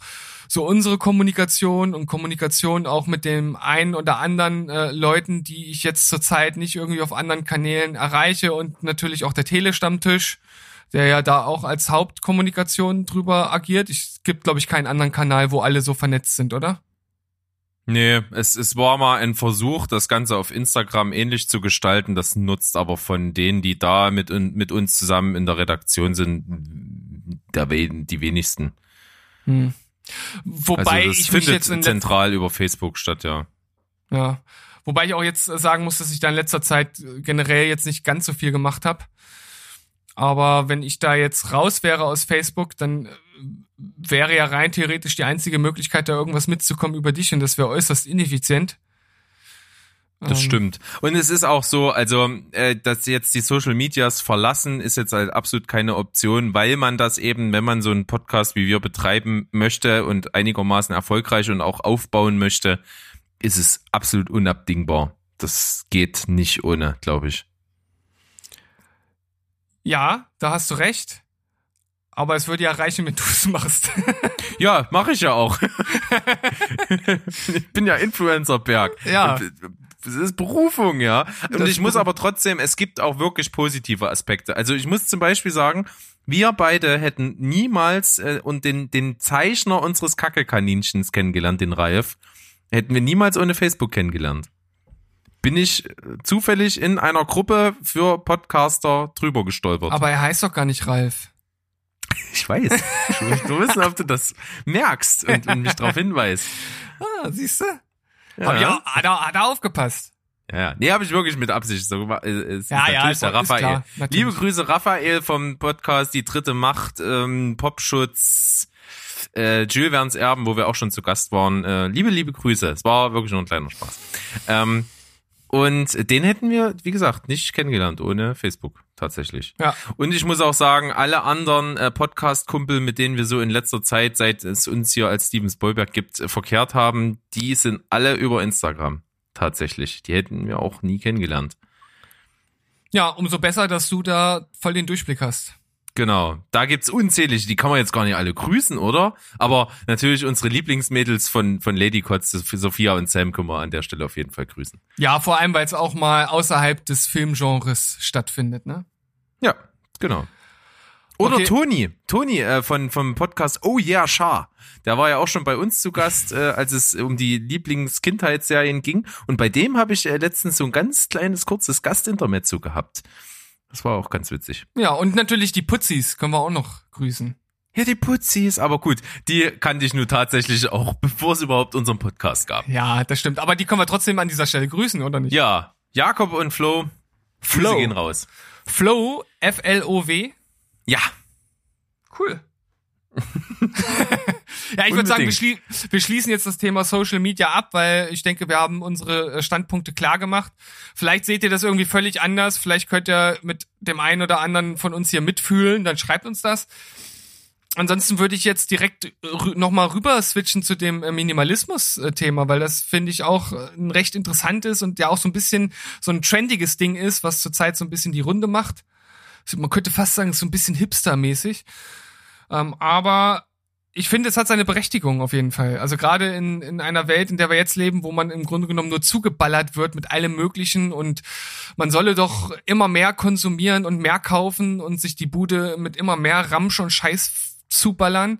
so unsere Kommunikation und Kommunikation auch mit dem einen oder anderen äh, Leuten, die ich jetzt zurzeit nicht irgendwie auf anderen Kanälen erreiche und natürlich auch der Telestammtisch, der ja da auch als Hauptkommunikation drüber agiert. Es gibt, glaube ich, keinen anderen Kanal, wo alle so vernetzt sind, oder? Nee, es, es war mal ein Versuch, das Ganze auf Instagram ähnlich zu gestalten. Das nutzt aber von denen, die da mit, mit uns zusammen in der Redaktion sind, der, die wenigsten. Hm. Wobei also das ich findet jetzt zentral über Facebook statt, ja. Ja. Wobei ich auch jetzt sagen muss, dass ich da in letzter Zeit generell jetzt nicht ganz so viel gemacht habe. Aber wenn ich da jetzt raus wäre aus Facebook, dann äh, wäre ja rein theoretisch die einzige Möglichkeit, da irgendwas mitzukommen über dich und das wäre äußerst ineffizient. Das Ähm, stimmt. Und es ist auch so, also, äh, dass jetzt die Social Medias verlassen, ist jetzt halt absolut keine Option, weil man das eben, wenn man so einen Podcast wie wir betreiben möchte und einigermaßen erfolgreich und auch aufbauen möchte, ist es absolut unabdingbar. Das geht nicht ohne, glaube ich. Ja, da hast du recht. Aber es würde ja reichen, wenn du es machst. Ja, mache ich ja auch. ich bin ja Influencer-Berg. Ja. Das ist Berufung, ja. Und Das ich muss aber trotzdem, es gibt auch wirklich positive Aspekte. Also ich muss zum Beispiel sagen, wir beide hätten niemals äh, und den, den Zeichner unseres Kacke-Kaninchens kennengelernt, den Ralf, hätten wir niemals ohne Facebook kennengelernt. Bin ich äh, zufällig in einer Gruppe für Podcaster drüber gestolpert. Aber er heißt doch gar nicht Ralf. ich weiß. Ich nur wissen, ob du das merkst und, und mich darauf hinweist. Ah, siehst du? Ja. Hab ja, hat, er, hat er aufgepasst. Ja, ja. Nee, habe ich wirklich mit Absicht so gemacht. Äh, Ist Ja, ja, ist- der Raphael. klar, natürlich. Liebe Grüße, Raphael vom Podcast Die dritte Macht, ähm, Popschutz, äh, Jules Verne's Erben, wo wir auch schon zu Gast waren. Äh, liebe, liebe Grüße. Es war wirklich nur ein kleiner Spaß. Ähm, und den hätten wir, wie gesagt, nicht kennengelernt ohne Facebook tatsächlich. Ja. Und ich muss auch sagen, alle anderen äh, Podcast-Kumpel, mit denen wir so in letzter Zeit, seit es uns hier als Steven Spielberg gibt, äh, verkehrt haben, die sind alle über Instagram tatsächlich. Die hätten wir auch nie kennengelernt. Ja, umso besser, dass du da voll den Durchblick hast. Genau, da gibt's unzählige, die kann man jetzt gar nicht alle grüßen, oder? Aber natürlich unsere Lieblingsmädels von, von Lady Kotz, Sophia und Sam können wir an der Stelle auf jeden Fall grüßen. Ja, vor allem, weil es auch mal außerhalb des Filmgenres stattfindet, ne? Ja, genau. Oder Okay. Toni, Toni äh, von vom Podcast Oh Yeah Shah. Der war ja auch schon bei uns zu Gast, äh, als es um die Lieblingskindheitsserien ging. Und bei dem habe ich äh, letztens so ein ganz kleines, kurzes Gastintermezzo gehabt. Das war auch ganz witzig. Ja, und natürlich die Putzis können wir auch noch grüßen. Ja, die Putzis, aber gut, die kannte ich nur tatsächlich auch, bevor es überhaupt unseren Podcast gab. Ja, das stimmt. Aber die können wir trotzdem an dieser Stelle grüßen, oder nicht? Ja, Jakob und Flo, Flo Flo. gehen raus. Flow, F-L-O-W. Ja, Cool. Ja, ich würde sagen, wir, schlie wir schließen jetzt das Thema Social Media ab, weil ich denke, wir haben unsere äh, Standpunkte klar gemacht. Vielleicht seht ihr das irgendwie völlig anders. Vielleicht könnt ihr mit dem einen oder anderen von uns hier mitfühlen. Dann schreibt uns das. Ansonsten würde ich jetzt direkt nochmal rüber switchen zu dem äh, Minimalismus-Thema, weil das finde ich auch äh, ein recht interessantes und ja auch so ein bisschen so ein trendiges Ding ist, was zurzeit so ein bisschen die Runde macht. Man könnte fast sagen, so ein bisschen hipstermäßig. Ähm, aber ich finde, es hat seine Berechtigung auf jeden Fall. Also gerade in, in einer Welt, in der wir jetzt leben, wo man im Grunde genommen nur zugeballert wird mit allem Möglichen und man solle doch immer mehr konsumieren und mehr kaufen und sich die Bude mit immer mehr Ramsch und Scheiß zuballern.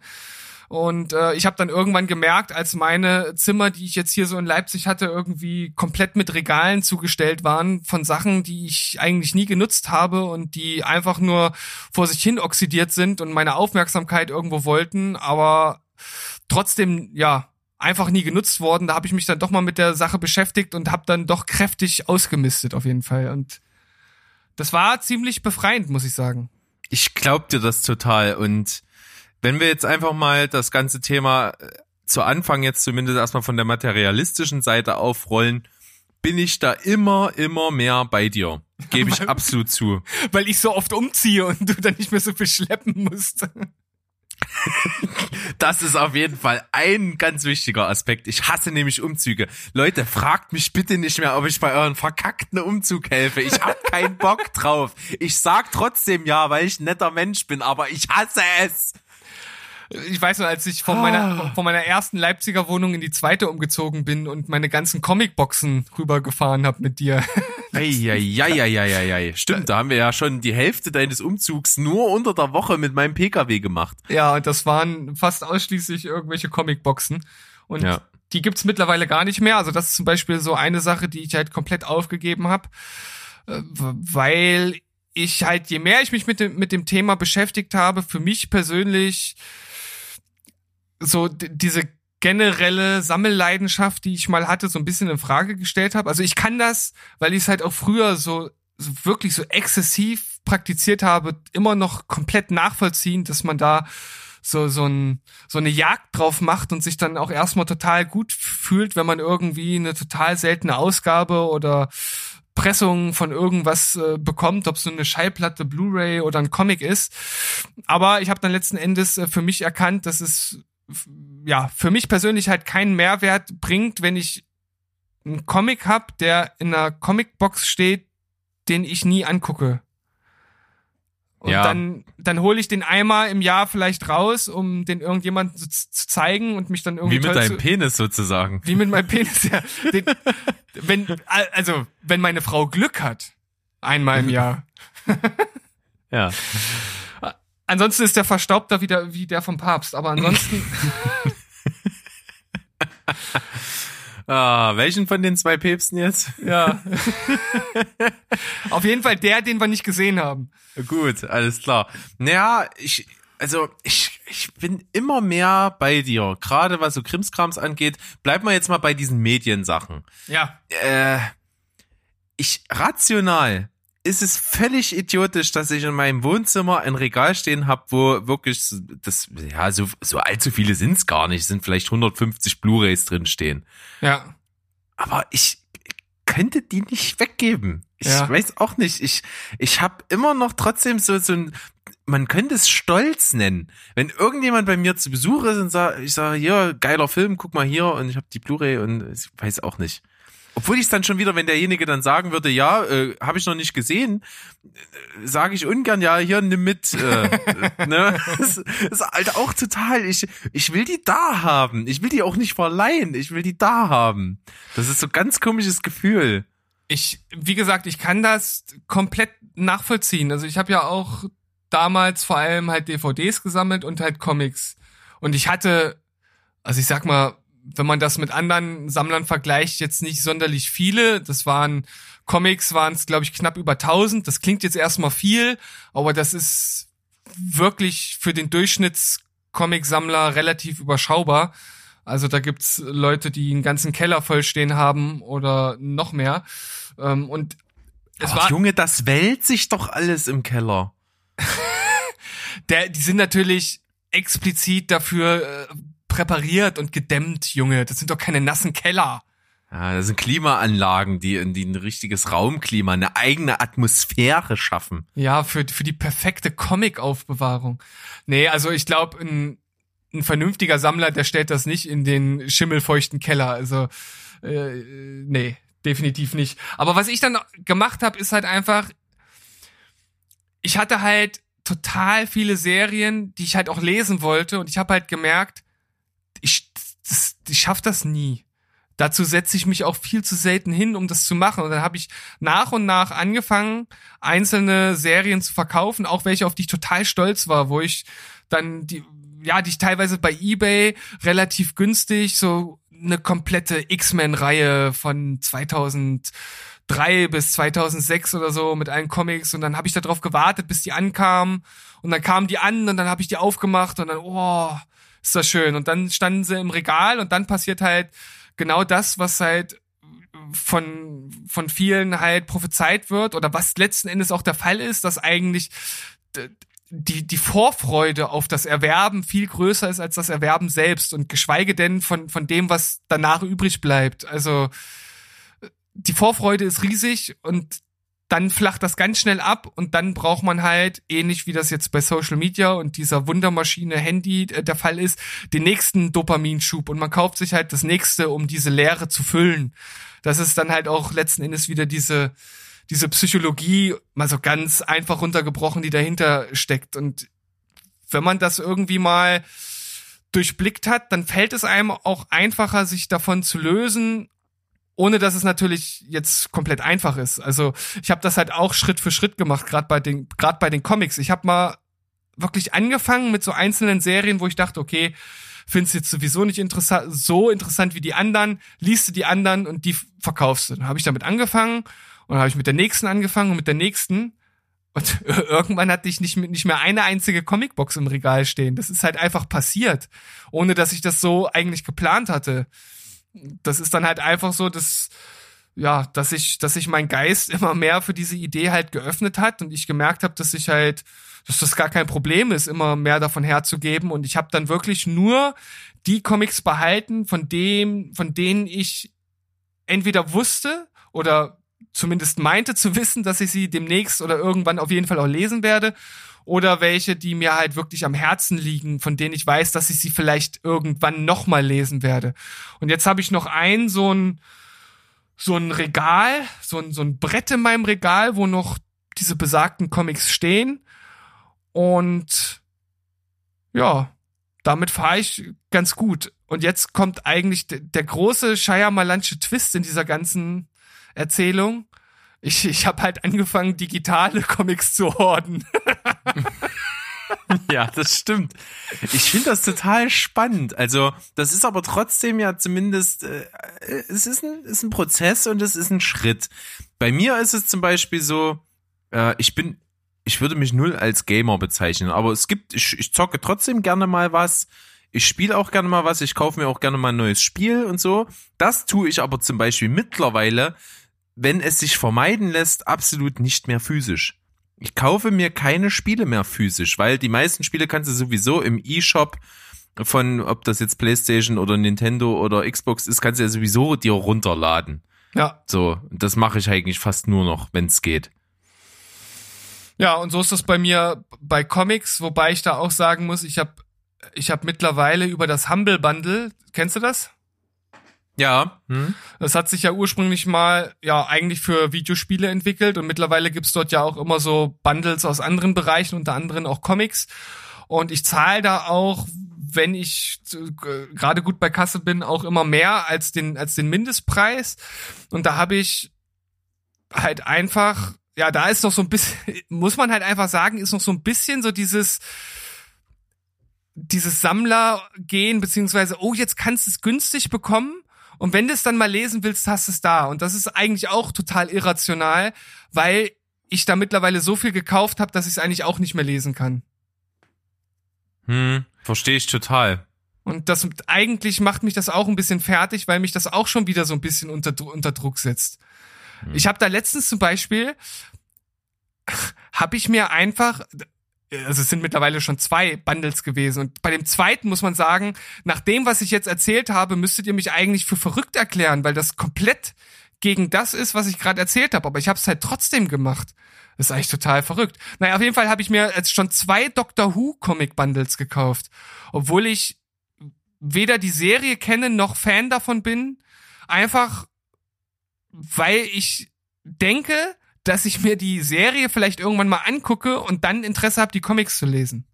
Und äh, ich habe dann irgendwann gemerkt, als meine Zimmer, die ich jetzt hier so in Leipzig hatte, irgendwie komplett mit Regalen zugestellt waren von Sachen, die ich eigentlich nie genutzt habe und die einfach nur vor sich hin oxidiert sind und meine Aufmerksamkeit irgendwo wollten, aber trotzdem ja einfach nie genutzt worden. Da habe ich mich dann doch mal mit der Sache beschäftigt und habe dann doch kräftig ausgemistet auf jeden Fall. Und das war ziemlich befreiend, muss ich sagen. ich glaub dir das total. Und wenn wir jetzt einfach mal das ganze Thema äh, zu Anfang jetzt zumindest erstmal von der materialistischen Seite aufrollen, bin ich da immer, immer mehr bei dir. Gebe ich absolut zu. Weil ich so oft umziehe und du dann nicht mehr so viel schleppen musst. Das ist auf jeden Fall ein ganz wichtiger Aspekt. Ich hasse nämlich Umzüge. Leute, fragt mich bitte nicht mehr, ob ich bei euren verkackten Umzug helfe. Ich hab keinen Bock drauf. Ich sag trotzdem ja, weil ich ein netter Mensch bin, aber ich hasse es. Ich weiß nur, als ich von meiner, von meiner ersten Leipziger Wohnung in die zweite umgezogen bin und meine ganzen Comicboxen rübergefahren habe mit dir. Eieieiei. Stimmt, da haben wir ja schon die Hälfte deines Umzugs nur unter der Woche mit meinem Pkw gemacht. Ja, und das waren fast ausschließlich irgendwelche Comicboxen. Und Ja. die gibt's mittlerweile gar nicht mehr. Also das ist zum Beispiel so eine Sache, die ich halt komplett aufgegeben habe, weil ich halt, je mehr ich mich mit dem, mit dem Thema beschäftigt habe, für mich persönlich so diese generelle Sammelleidenschaft, die ich mal hatte, so ein bisschen in Frage gestellt habe. Also ich kann das, weil ich es halt auch früher so, so wirklich so exzessiv praktiziert habe, immer noch komplett nachvollziehen, dass man da so so ein so eine Jagd drauf macht und sich dann auch erstmal total gut fühlt, wenn man irgendwie eine total seltene Ausgabe oder Pressung von irgendwas äh, bekommt, ob es so eine Schallplatte, Blu-ray oder ein Comic ist. Aber ich habe dann letzten Endes äh, für mich erkannt, dass es ja für mich persönlich halt keinen Mehrwert bringt, wenn ich einen Comic hab, der in einer Comicbox steht, den ich nie angucke. Und Ja. dann, dann hole ich den einmal im Jahr vielleicht raus, um den irgendjemandem zu, zu zeigen und mich dann irgendwie Wie mit deinem zu, Penis sozusagen. wie mit meinem Penis, ja. Den, wenn, also, wenn meine Frau Glück hat, einmal im Jahr. Ja. Ansonsten ist der verstaubter wieder wie der vom Papst, aber ansonsten, Ah, welchen von den zwei Päpsten jetzt? ja. Auf jeden Fall der, den wir nicht gesehen haben. Gut, alles klar. Naja, ich, also ich, ich bin immer mehr bei dir, gerade was so Krimskrams angeht. Bleib mal jetzt mal bei diesen Mediensachen. Ja. Äh, ich rational ist es völlig idiotisch, dass ich in meinem Wohnzimmer ein Regal stehen habe, wo wirklich das ja so so allzu viele sind's gar nicht, sind vielleicht 150 Blu-rays drin stehen. Ja. aber ich könnte die nicht weggeben. Ich Ja. weiß auch nicht. Ich, ich habe immer noch trotzdem so, so ein, man könnte es Stolz nennen. Wenn irgendjemand bei mir zu Besuch ist und sagt, ich sage, hier, geiler Film, guck mal hier und ich habe die Blu-ray und ich weiß auch nicht. Obwohl ich es dann schon wieder, wenn derjenige dann sagen würde, ja, äh, habe ich noch nicht gesehen, äh, sage ich ungern, ja, hier nimm mit. Äh, ne? Das ist halt auch total. Ich, ich will die da haben. Ich will die auch nicht verleihen. Ich will die da haben. Das ist so ein ganz komisches Gefühl. Ich, wie gesagt, ich kann das komplett nachvollziehen. Also ich habe ja auch damals vor allem halt DVDs gesammelt und halt Comics. Und ich hatte, also ich sag mal, wenn man das mit anderen Sammlern vergleicht, jetzt nicht sonderlich viele. Das waren Comics, waren es glaube ich knapp über 1000. Das klingt jetzt erstmal viel, aber das ist wirklich für den Durchschnitts-Comic-Sammler relativ überschaubar. Also da gibt's Leute, die einen ganzen Keller vollstehen haben oder noch mehr. Ähm, und es Ach, war Junge, das wälzt sich doch alles im Keller. der, die sind natürlich explizit dafür äh, präpariert und gedämmt, Junge. Das sind doch keine nassen Keller. Ja, das sind Klimaanlagen, die in die ein richtiges Raumklima, eine eigene Atmosphäre schaffen. Ja, für, für die perfekte Comic-Aufbewahrung. Nee, also ich glaube, ein, ein vernünftiger Sammler, der stellt das nicht in den schimmelfeuchten Keller. Also, äh, nee, definitiv nicht. Aber was ich dann gemacht habe, ist halt einfach, ich hatte halt total viele Serien, die ich halt auch lesen wollte und ich habe halt gemerkt, ich, ich schaff das nie. Dazu setze ich mich auch viel zu selten hin, um das zu machen. Und dann habe ich nach und nach angefangen, einzelne Serien zu verkaufen, auch welche, auf die ich total stolz war, wo ich dann die, ja, die ich teilweise bei eBay relativ günstig, so eine komplette X-Men-Reihe von 2003 bis 2006 oder so mit allen Comics und dann habe ich darauf gewartet, bis die ankamen und dann kamen die an und dann habe ich die aufgemacht und dann, oh, ist das schön. Und dann standen sie im Regal und dann passiert halt genau das, was halt von, von vielen halt prophezeit wird oder was letzten Endes auch der Fall ist, dass eigentlich die, die Vorfreude auf das Erwerben viel größer ist als das Erwerben selbst und geschweige denn von, von dem, was danach übrig bleibt. Also die Vorfreude ist riesig und dann flacht das ganz schnell ab und dann braucht man halt, ähnlich wie das jetzt bei Social Media und dieser Wundermaschine Handy äh, der Fall ist, den nächsten Dopaminschub und man kauft sich halt das nächste, um diese Leere zu füllen. Das ist dann halt auch letzten Endes wieder diese, diese Psychologie, mal so ganz einfach runtergebrochen, die dahinter steckt. Und wenn man das irgendwie mal durchblickt hat, dann fällt es einem auch einfacher, sich davon zu lösen, ohne dass es natürlich jetzt komplett einfach ist. Also ich habe das halt auch Schritt für Schritt gemacht, gerade bei den gerade bei den Comics. Ich habe mal wirklich angefangen mit so einzelnen Serien, wo ich dachte, okay, findest jetzt sowieso nicht interessant, so interessant wie die anderen, liest du die anderen und die verkaufst du. Dann habe ich damit angefangen und habe ich mit der nächsten angefangen und mit der nächsten und irgendwann hatte ich nicht, nicht mehr eine einzige Comicbox im Regal stehen. Das ist halt einfach passiert, ohne dass ich das so eigentlich geplant hatte. Das ist dann halt einfach so, dass ja, dass ich, dass sich mein Geist immer mehr für diese Idee halt geöffnet hat und ich gemerkt habe, dass ich halt, dass das gar kein Problem ist, immer mehr davon herzugeben. Und ich habe dann wirklich nur die Comics behalten, von dem, von denen ich entweder wusste oder zumindest meinte zu wissen, dass ich sie demnächst oder irgendwann auf jeden Fall auch lesen werde. Oder welche, die mir halt wirklich am Herzen liegen, von denen ich weiß, dass ich sie vielleicht irgendwann nochmal lesen werde. Und jetzt habe ich noch ein so ein so ein Regal, so ein, so ein Brett in meinem Regal, wo noch diese besagten Comics stehen. Und ja, damit fahre ich ganz gut. Und jetzt kommt eigentlich der große Shyamalansche Twist in dieser ganzen Erzählung. Ich, ich habe halt angefangen, digitale Comics zu horden. ja, das stimmt. Ich finde das total spannend. Also, das ist aber trotzdem ja zumindest, äh, es ist ein, ist ein Prozess und es ist ein Schritt. Bei mir ist es zum Beispiel so, äh, ich bin, ich würde mich null als Gamer bezeichnen, aber es gibt, ich, ich zocke trotzdem gerne mal was. Ich spiele auch gerne mal was, ich kaufe mir auch gerne mal ein neues Spiel und so. Das tue ich aber zum Beispiel mittlerweile, wenn es sich vermeiden lässt, absolut nicht mehr physisch ich kaufe mir keine Spiele mehr physisch, weil die meisten Spiele kannst du sowieso im E-Shop von, ob das jetzt PlayStation oder Nintendo oder Xbox ist, kannst du ja sowieso dir runterladen. Ja. So, das mache ich eigentlich fast nur noch, wenn es geht. Ja, und so ist das bei mir bei Comics, wobei ich da auch sagen muss, ich habe ich hab mittlerweile über das Humble Bundle, kennst du das? Ja. Hm. Hat sich ja ursprünglich mal ja eigentlich für Videospiele entwickelt und mittlerweile gibt's dort ja auch immer so Bundles aus anderen Bereichen, unter anderem auch Comics. Und ich zahle da auch, wenn ich gerade gut bei Kasse bin, auch immer mehr als den, als den Mindestpreis. Und da habe ich halt einfach, ja, da ist noch so ein bisschen, muss man halt einfach sagen, ist noch so ein bisschen so dieses, dieses Sammler gehen, beziehungsweise, oh, jetzt kannst du es günstig bekommen und wenn du es dann mal lesen willst, hast du es da. Und das ist eigentlich auch total irrational, weil ich da mittlerweile so viel gekauft habe, dass ich es eigentlich auch nicht mehr lesen kann. Hm, verstehe ich total. Und das eigentlich macht mich das auch ein bisschen fertig, weil mich das auch schon wieder so ein bisschen unter, unter Druck setzt. Hm. Ich habe da letztens zum Beispiel, habe ich mir einfach, also es sind mittlerweile schon zwei Bundles gewesen. Und bei dem zweiten muss man sagen, nach dem, was ich jetzt erzählt habe, müsstet ihr mich eigentlich für verrückt erklären, weil das komplett gegen das ist, was ich gerade erzählt habe. Aber ich habe es halt trotzdem gemacht. Das ist eigentlich total verrückt. Naja, auf jeden Fall habe ich mir jetzt schon zwei Doctor Who Comic Bundles gekauft. Obwohl ich weder die Serie kenne noch Fan davon bin. Einfach, weil ich denke, dass ich mir die Serie vielleicht irgendwann mal angucke und dann Interesse habe, die Comics zu lesen.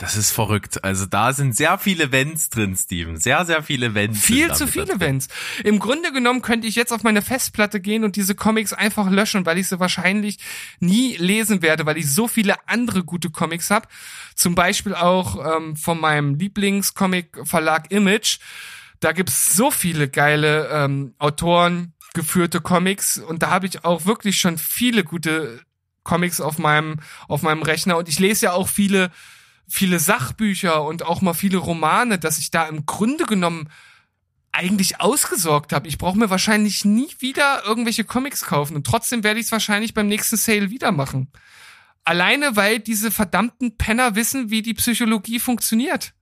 Das ist verrückt. Also da sind sehr viele Vents drin, Steven. Sehr, sehr viele Vents. Viel zu viele Vents. Im Grunde genommen könnte ich jetzt auf meine Festplatte gehen und diese Comics einfach löschen, weil ich sie wahrscheinlich nie lesen werde, weil ich so viele andere gute Comics habe. Zum Beispiel auch ähm, von meinem Lieblingscomic-Verlag Image. Da gibt's so viele geile ähm, Autoren, geführte Comics und da habe ich auch wirklich schon viele gute Comics auf meinem auf meinem Rechner und ich lese ja auch viele viele Sachbücher und auch mal viele Romane, dass ich da im Grunde genommen eigentlich ausgesorgt habe. Ich brauche mir wahrscheinlich nie wieder irgendwelche Comics kaufen und trotzdem werde ich es wahrscheinlich beim nächsten Sale wieder machen. Alleine weil diese verdammten Penner wissen, wie die Psychologie funktioniert.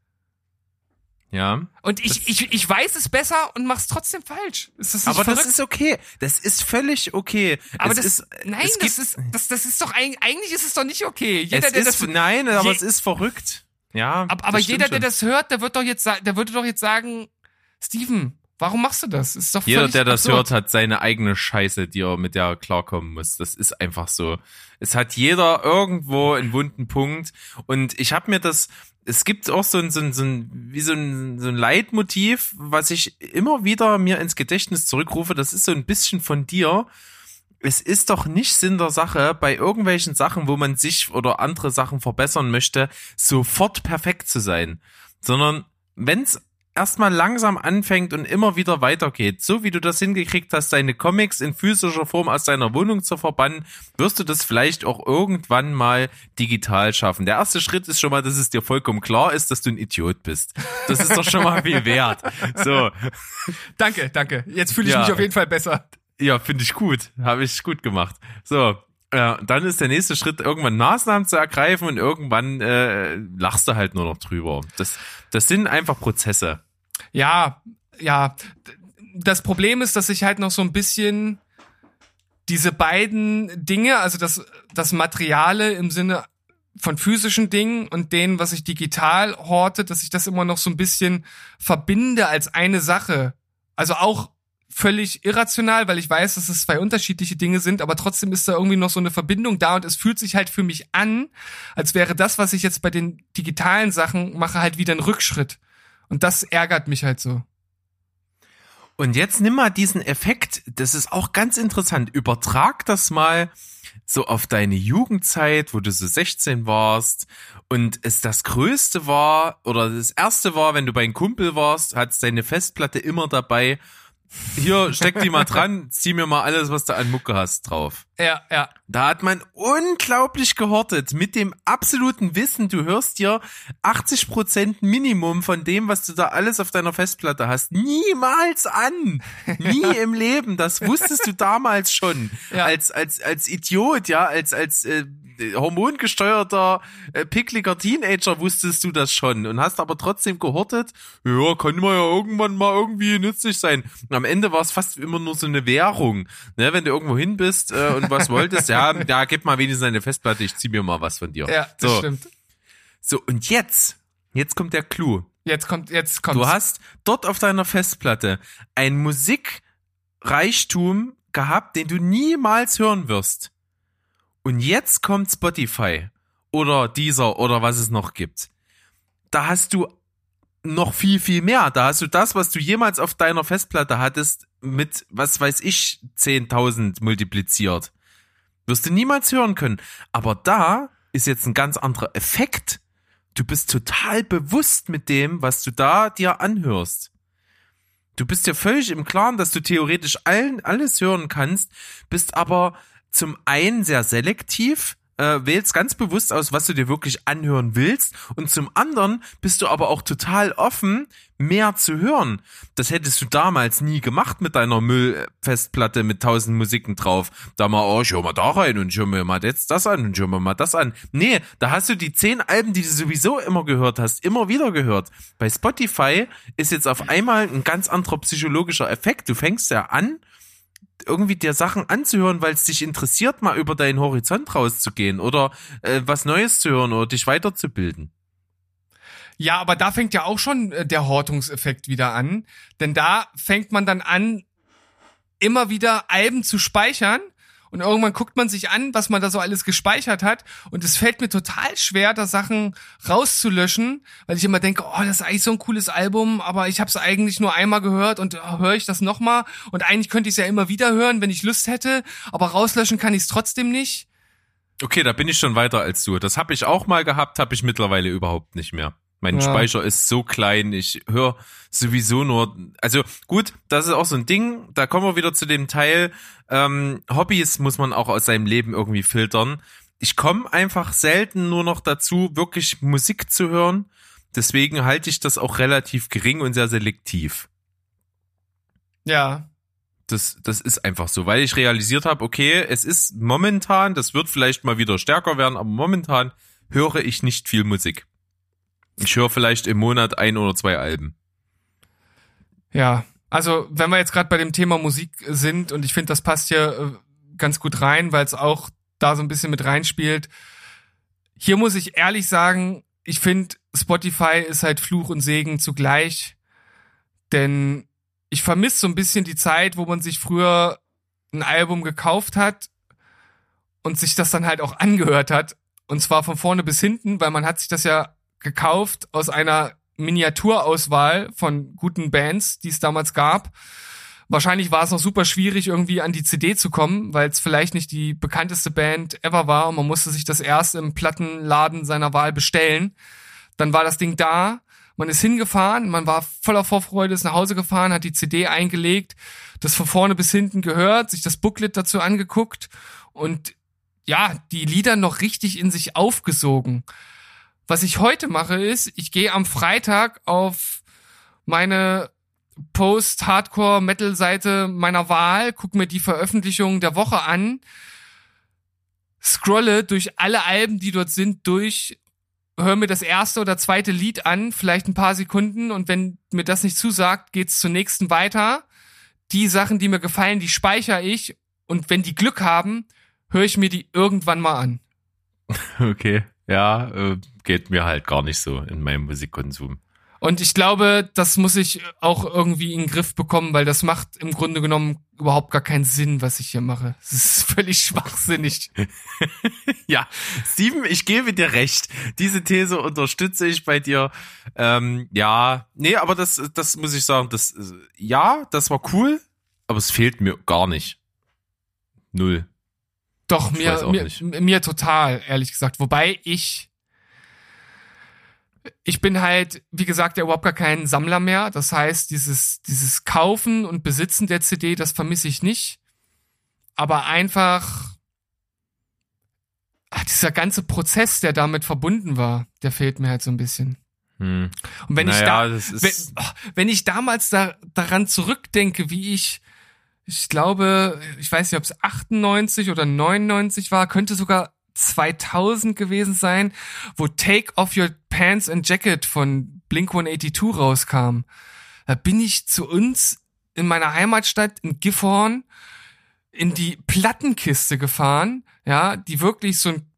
Ja. Und ich, ich, ich weiß es besser und mach's trotzdem falsch. Ist das aber verrückt? das ist okay. Das ist völlig okay. Aber es das ist, nein, das ist, das, das ist doch eigentlich ist es doch nicht okay. Jeder, es der ist, das, nein, aber je, es ist verrückt. Ja. Aber, aber jeder, der das hört, der wird doch jetzt, der würde doch jetzt sagen, Steven, warum machst du das? ist doch Jeder, der das absurd. hört, hat seine eigene Scheiße, die er mit der klarkommen muss. Das ist einfach so. Es hat jeder irgendwo einen wunden Punkt. Und ich habe mir das, es gibt auch so ein, so ein, so ein wie so ein, so ein Leitmotiv, was ich immer wieder mir ins Gedächtnis zurückrufe. Das ist so ein bisschen von dir. Es ist doch nicht Sinn der Sache, bei irgendwelchen Sachen, wo man sich oder andere Sachen verbessern möchte, sofort perfekt zu sein. Sondern wenn's erstmal langsam anfängt und immer wieder weitergeht, so wie du das hingekriegt hast, deine Comics in physischer Form aus deiner Wohnung zu verbannen, wirst du das vielleicht auch irgendwann mal digital schaffen. Der erste Schritt ist schon mal, dass es dir vollkommen klar ist, dass du ein Idiot bist. Das ist doch schon mal viel wert. So. Danke, danke. Jetzt fühle ich ja. mich auf jeden Fall besser. Ja, finde ich gut. Habe ich gut gemacht. So, ja, dann ist der nächste Schritt, irgendwann Maßnahmen zu ergreifen und irgendwann äh, lachst du halt nur noch drüber. Das, das sind einfach Prozesse. Ja, ja. Das Problem ist, dass ich halt noch so ein bisschen diese beiden Dinge, also das, das Materiale im Sinne von physischen Dingen und denen, was ich digital horte, dass ich das immer noch so ein bisschen verbinde als eine Sache. Also auch völlig irrational, weil ich weiß, dass es zwei unterschiedliche Dinge sind, aber trotzdem ist da irgendwie noch so eine Verbindung da und es fühlt sich halt für mich an, als wäre das, was ich jetzt bei den digitalen Sachen mache, halt wieder ein Rückschritt. Und das ärgert mich halt so. Und jetzt nimm mal diesen Effekt, das ist auch ganz interessant, übertrag das mal so auf deine Jugendzeit, wo du so 16 warst und es das Größte war oder das Erste war, wenn du bei einem Kumpel warst, hattest deine Festplatte immer dabei hier, steck die mal dran, zieh mir mal alles, was du an Mucke hast, drauf. Ja, ja. Da hat man unglaublich gehortet mit dem absoluten Wissen, du hörst dir 80% Minimum von dem, was du da alles auf deiner Festplatte hast, niemals an. Nie im Leben. Das wusstest du damals schon. Ja. Als, als, als Idiot, ja, als, als, äh, hormongesteuerter, äh, pickliger Teenager wusstest du das schon und hast aber trotzdem gehortet, ja, kann man ja irgendwann mal irgendwie nützlich sein. Und am Ende war es fast immer nur so eine Währung. Ne, wenn du irgendwo hin bist äh, und was wolltest, ja, ja, gib mal wenigstens eine Festplatte, ich zieh mir mal was von dir. Ja, das so. stimmt. So, und jetzt, jetzt kommt der Clou. Jetzt kommt, jetzt kommt. Du hast dort auf deiner Festplatte ein Musikreichtum gehabt, den du niemals hören wirst. Und jetzt kommt Spotify oder dieser oder was es noch gibt. Da hast du noch viel, viel mehr. Da hast du das, was du jemals auf deiner Festplatte hattest, mit, was weiß ich, 10.000 multipliziert. Wirst du niemals hören können. Aber da ist jetzt ein ganz anderer Effekt. Du bist total bewusst mit dem, was du da dir anhörst. Du bist ja völlig im Klaren, dass du theoretisch allen, alles hören kannst, bist aber zum einen sehr selektiv, äh, wählst ganz bewusst aus, was du dir wirklich anhören willst und zum anderen bist du aber auch total offen, mehr zu hören. Das hättest du damals nie gemacht mit deiner Müllfestplatte mit tausend Musiken drauf. Da mal, oh, ich hör mal da rein und ich hör mir mal jetzt das an und ich hör mir mal das an. Nee, da hast du die zehn Alben, die du sowieso immer gehört hast, immer wieder gehört. Bei Spotify ist jetzt auf einmal ein ganz anderer psychologischer Effekt. Du fängst ja an, irgendwie dir Sachen anzuhören, weil es dich interessiert, mal über deinen Horizont rauszugehen oder äh, was Neues zu hören oder dich weiterzubilden. Ja, aber da fängt ja auch schon äh, der Hortungseffekt wieder an, denn da fängt man dann an, immer wieder Alben zu speichern und irgendwann guckt man sich an, was man da so alles gespeichert hat. Und es fällt mir total schwer, da Sachen rauszulöschen, weil ich immer denke, oh, das ist eigentlich so ein cooles Album, aber ich habe es eigentlich nur einmal gehört und oh, höre ich das nochmal. Und eigentlich könnte ich es ja immer wieder hören, wenn ich Lust hätte, aber rauslöschen kann ich es trotzdem nicht. Okay, da bin ich schon weiter als du. Das habe ich auch mal gehabt, habe ich mittlerweile überhaupt nicht mehr. Mein ja. Speicher ist so klein, ich höre sowieso nur, also gut, das ist auch so ein Ding, da kommen wir wieder zu dem Teil, ähm, Hobbys muss man auch aus seinem Leben irgendwie filtern. Ich komme einfach selten nur noch dazu, wirklich Musik zu hören, deswegen halte ich das auch relativ gering und sehr selektiv. Ja. Das, das ist einfach so, weil ich realisiert habe, okay, es ist momentan, das wird vielleicht mal wieder stärker werden, aber momentan höre ich nicht viel Musik. Ich höre vielleicht im Monat ein oder zwei Alben. Ja, also wenn wir jetzt gerade bei dem Thema Musik sind und ich finde, das passt hier äh, ganz gut rein, weil es auch da so ein bisschen mit reinspielt. Hier muss ich ehrlich sagen, ich finde, Spotify ist halt Fluch und Segen zugleich. Denn ich vermisse so ein bisschen die Zeit, wo man sich früher ein Album gekauft hat und sich das dann halt auch angehört hat. Und zwar von vorne bis hinten, weil man hat sich das ja gekauft aus einer Miniaturauswahl von guten Bands, die es damals gab. Wahrscheinlich war es noch super schwierig, irgendwie an die CD zu kommen, weil es vielleicht nicht die bekannteste Band ever war und man musste sich das erst im Plattenladen seiner Wahl bestellen. Dann war das Ding da, Man ist hingefahren, man war voller Vorfreude, ist nach Hause gefahren, hat die CD eingelegt, das von vorne bis hinten gehört, sich das Booklet dazu angeguckt und ja, die Lieder noch richtig in sich aufgesogen. Was ich heute mache ist, ich gehe am Freitag auf meine Post-Hardcore-Metal-Seite meiner Wahl, gucke mir die Veröffentlichungen der Woche an, scrolle durch alle Alben, die dort sind, durch, höre mir das erste oder zweite Lied an, vielleicht ein paar Sekunden und wenn mir das nicht zusagt, geht's zur nächsten weiter. Die Sachen, die mir gefallen, die speichere ich und wenn die Glück haben, höre ich mir die irgendwann mal an. Okay, ja, äh, geht mir halt gar nicht so in meinem Musikkonsum. Und ich glaube, das muss ich auch irgendwie in den Griff bekommen, weil das macht im Grunde genommen überhaupt gar keinen Sinn, was ich hier mache. Es ist völlig schwachsinnig. ja, Steven, ich gebe dir recht. Diese These unterstütze ich bei dir. Ähm, ja, nee, aber das, das muss ich sagen, das, ja, das war cool, aber es fehlt mir gar nicht. Null. Doch, mir, mir, mir total, ehrlich gesagt. Wobei ich, ich bin halt, wie gesagt, ja überhaupt gar kein Sammler mehr. Das heißt, dieses, dieses Kaufen und Besitzen der CD, das vermisse ich nicht. Aber einfach, ach, dieser ganze Prozess, der damit verbunden war, der fehlt mir halt so ein bisschen. Hm. Und wenn naja, ich da, wenn, oh, wenn, ich damals da, daran zurückdenke, wie ich ich glaube, ich weiß nicht, ob es 98 oder 99 war, könnte sogar 2000 gewesen sein, wo Take Off Your Pants and Jacket von Blink 182 rauskam. Da bin ich zu uns in meiner Heimatstadt in Gifhorn in die Plattenkiste gefahren, ja, die wirklich so ein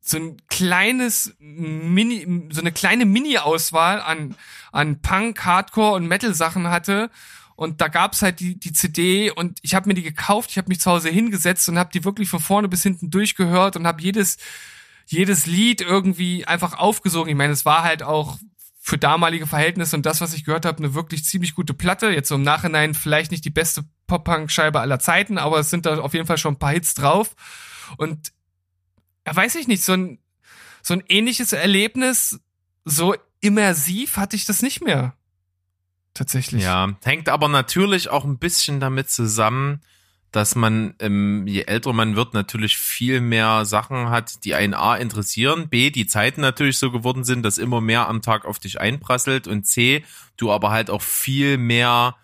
so ein kleines Mini, so eine kleine Mini-Auswahl an, an Punk, Hardcore und Metal-Sachen hatte und da gab's halt die, die CD und ich habe mir die gekauft, ich habe mich zu Hause hingesetzt und habe die wirklich von vorne bis hinten durchgehört und habe jedes, jedes Lied irgendwie einfach aufgesogen. Ich meine, es war halt auch für damalige Verhältnisse und das, was ich gehört habe, eine wirklich ziemlich gute Platte. Jetzt so im Nachhinein vielleicht nicht die beste Pop-Punk-Scheibe aller Zeiten, aber es sind da auf jeden Fall schon ein paar Hits drauf. Und ja, weiß ich nicht, so ein, so ein ähnliches Erlebnis, so immersiv hatte ich das nicht mehr tatsächlich. Ja, hängt aber natürlich auch ein bisschen damit zusammen, dass man, ähm, je älter man wird, natürlich viel mehr Sachen hat, die einen A interessieren, B, die Zeiten natürlich so geworden sind, dass immer mehr am Tag auf dich einprasselt und C, du aber halt auch viel mehr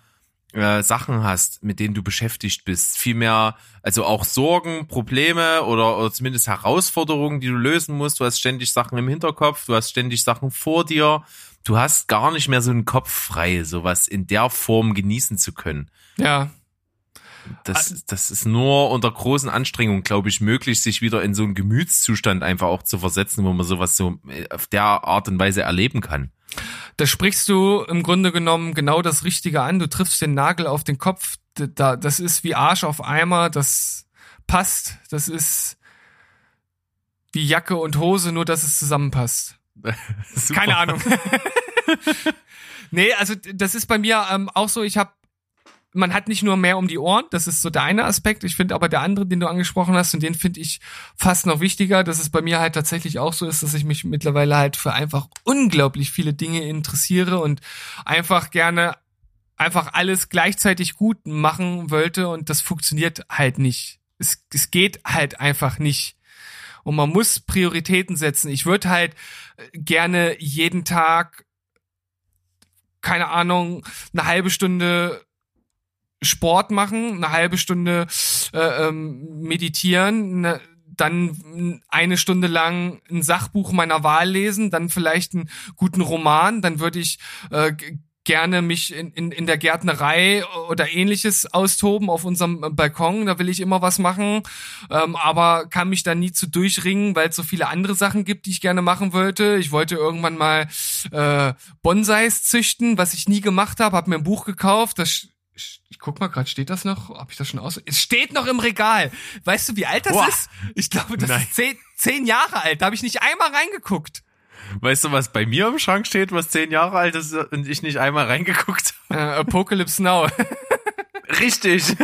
äh, Sachen hast, mit denen du beschäftigt bist. Viel mehr, also auch Sorgen, Probleme oder, oder zumindest Herausforderungen, die du lösen musst. Du hast ständig Sachen im Hinterkopf, du hast ständig Sachen vor dir du hast gar nicht mehr so einen Kopf frei, sowas in der Form genießen zu können. Ja. Das, das ist nur unter großen Anstrengungen, glaube ich, möglich, sich wieder in so einen Gemütszustand einfach auch zu versetzen, wo man sowas so äh, auf der Art und Weise erleben kann. Da sprichst du im Grunde genommen genau das Richtige an. Du triffst den Nagel auf den Kopf. Das ist wie Arsch auf Eimer. Das passt. Das ist wie Jacke und Hose, nur dass es zusammenpasst. Keine Ahnung. nee, also das ist bei mir ähm, auch so, ich habe man hat nicht nur mehr um die Ohren, das ist so der eine Aspekt. Ich finde aber der andere, den du angesprochen hast, und den finde ich fast noch wichtiger, dass es bei mir halt tatsächlich auch so ist, dass ich mich mittlerweile halt für einfach unglaublich viele Dinge interessiere und einfach gerne einfach alles gleichzeitig gut machen wollte und das funktioniert halt nicht. Es, es geht halt einfach nicht und man muss Prioritäten setzen. Ich würde halt gerne jeden Tag, keine Ahnung, eine halbe Stunde Sport machen, eine halbe Stunde äh, ähm, meditieren, ne, dann eine Stunde lang ein Sachbuch meiner Wahl lesen, dann vielleicht einen guten Roman, dann würde ich äh, gerne mich in, in, in der Gärtnerei oder ähnliches austoben auf unserem Balkon. Da will ich immer was machen, ähm, aber kann mich da nie zu durchringen, weil es so viele andere Sachen gibt, die ich gerne machen wollte. Ich wollte irgendwann mal äh, Bonsais züchten, was ich nie gemacht habe, habe mir ein Buch gekauft, das ich guck mal gerade, steht das noch? Hab ich das schon aus? Es steht noch im Regal. Weißt du, wie alt das Boah. ist? Ich glaube, das Nein. ist zehn, zehn Jahre alt. Da habe ich nicht einmal reingeguckt. Weißt du, was bei mir im Schrank steht, was zehn Jahre alt ist und ich nicht einmal reingeguckt habe? Äh, Apocalypse Now. Richtig.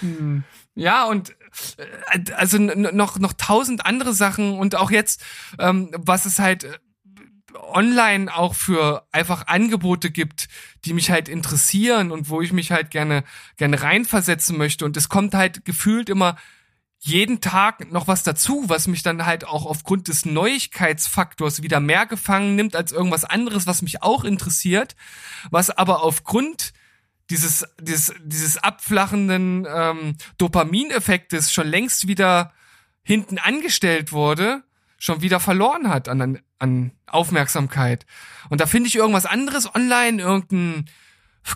hm. Ja, und äh, also noch, noch tausend andere Sachen und auch jetzt, ähm, was es halt äh, online auch für einfach Angebote gibt, die mich halt interessieren und wo ich mich halt gerne, gerne reinversetzen möchte. Und es kommt halt gefühlt immer jeden Tag noch was dazu, was mich dann halt auch aufgrund des Neuigkeitsfaktors wieder mehr gefangen nimmt als irgendwas anderes, was mich auch interessiert, was aber aufgrund dieses, dieses, dieses abflachenden ähm, Dopamineffektes schon längst wieder hinten angestellt wurde, schon wieder verloren hat an, an Aufmerksamkeit. Und da finde ich irgendwas anderes online, irgendein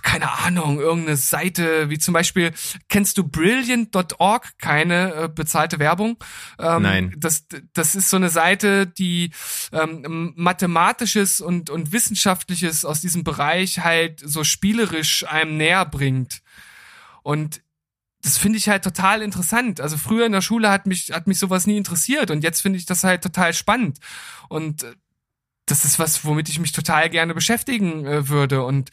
keine Ahnung, irgendeine Seite, wie zum Beispiel, kennst du brilliant.org, keine äh, bezahlte Werbung? Ähm, Nein. Das, das ist so eine Seite, die ähm, Mathematisches und, und Wissenschaftliches aus diesem Bereich halt so spielerisch einem näher bringt. Und das finde ich halt total interessant. Also früher in der Schule hat mich, hat mich sowas nie interessiert und jetzt finde ich das halt total spannend. Und äh, das ist was, womit ich mich total gerne beschäftigen äh, würde. Und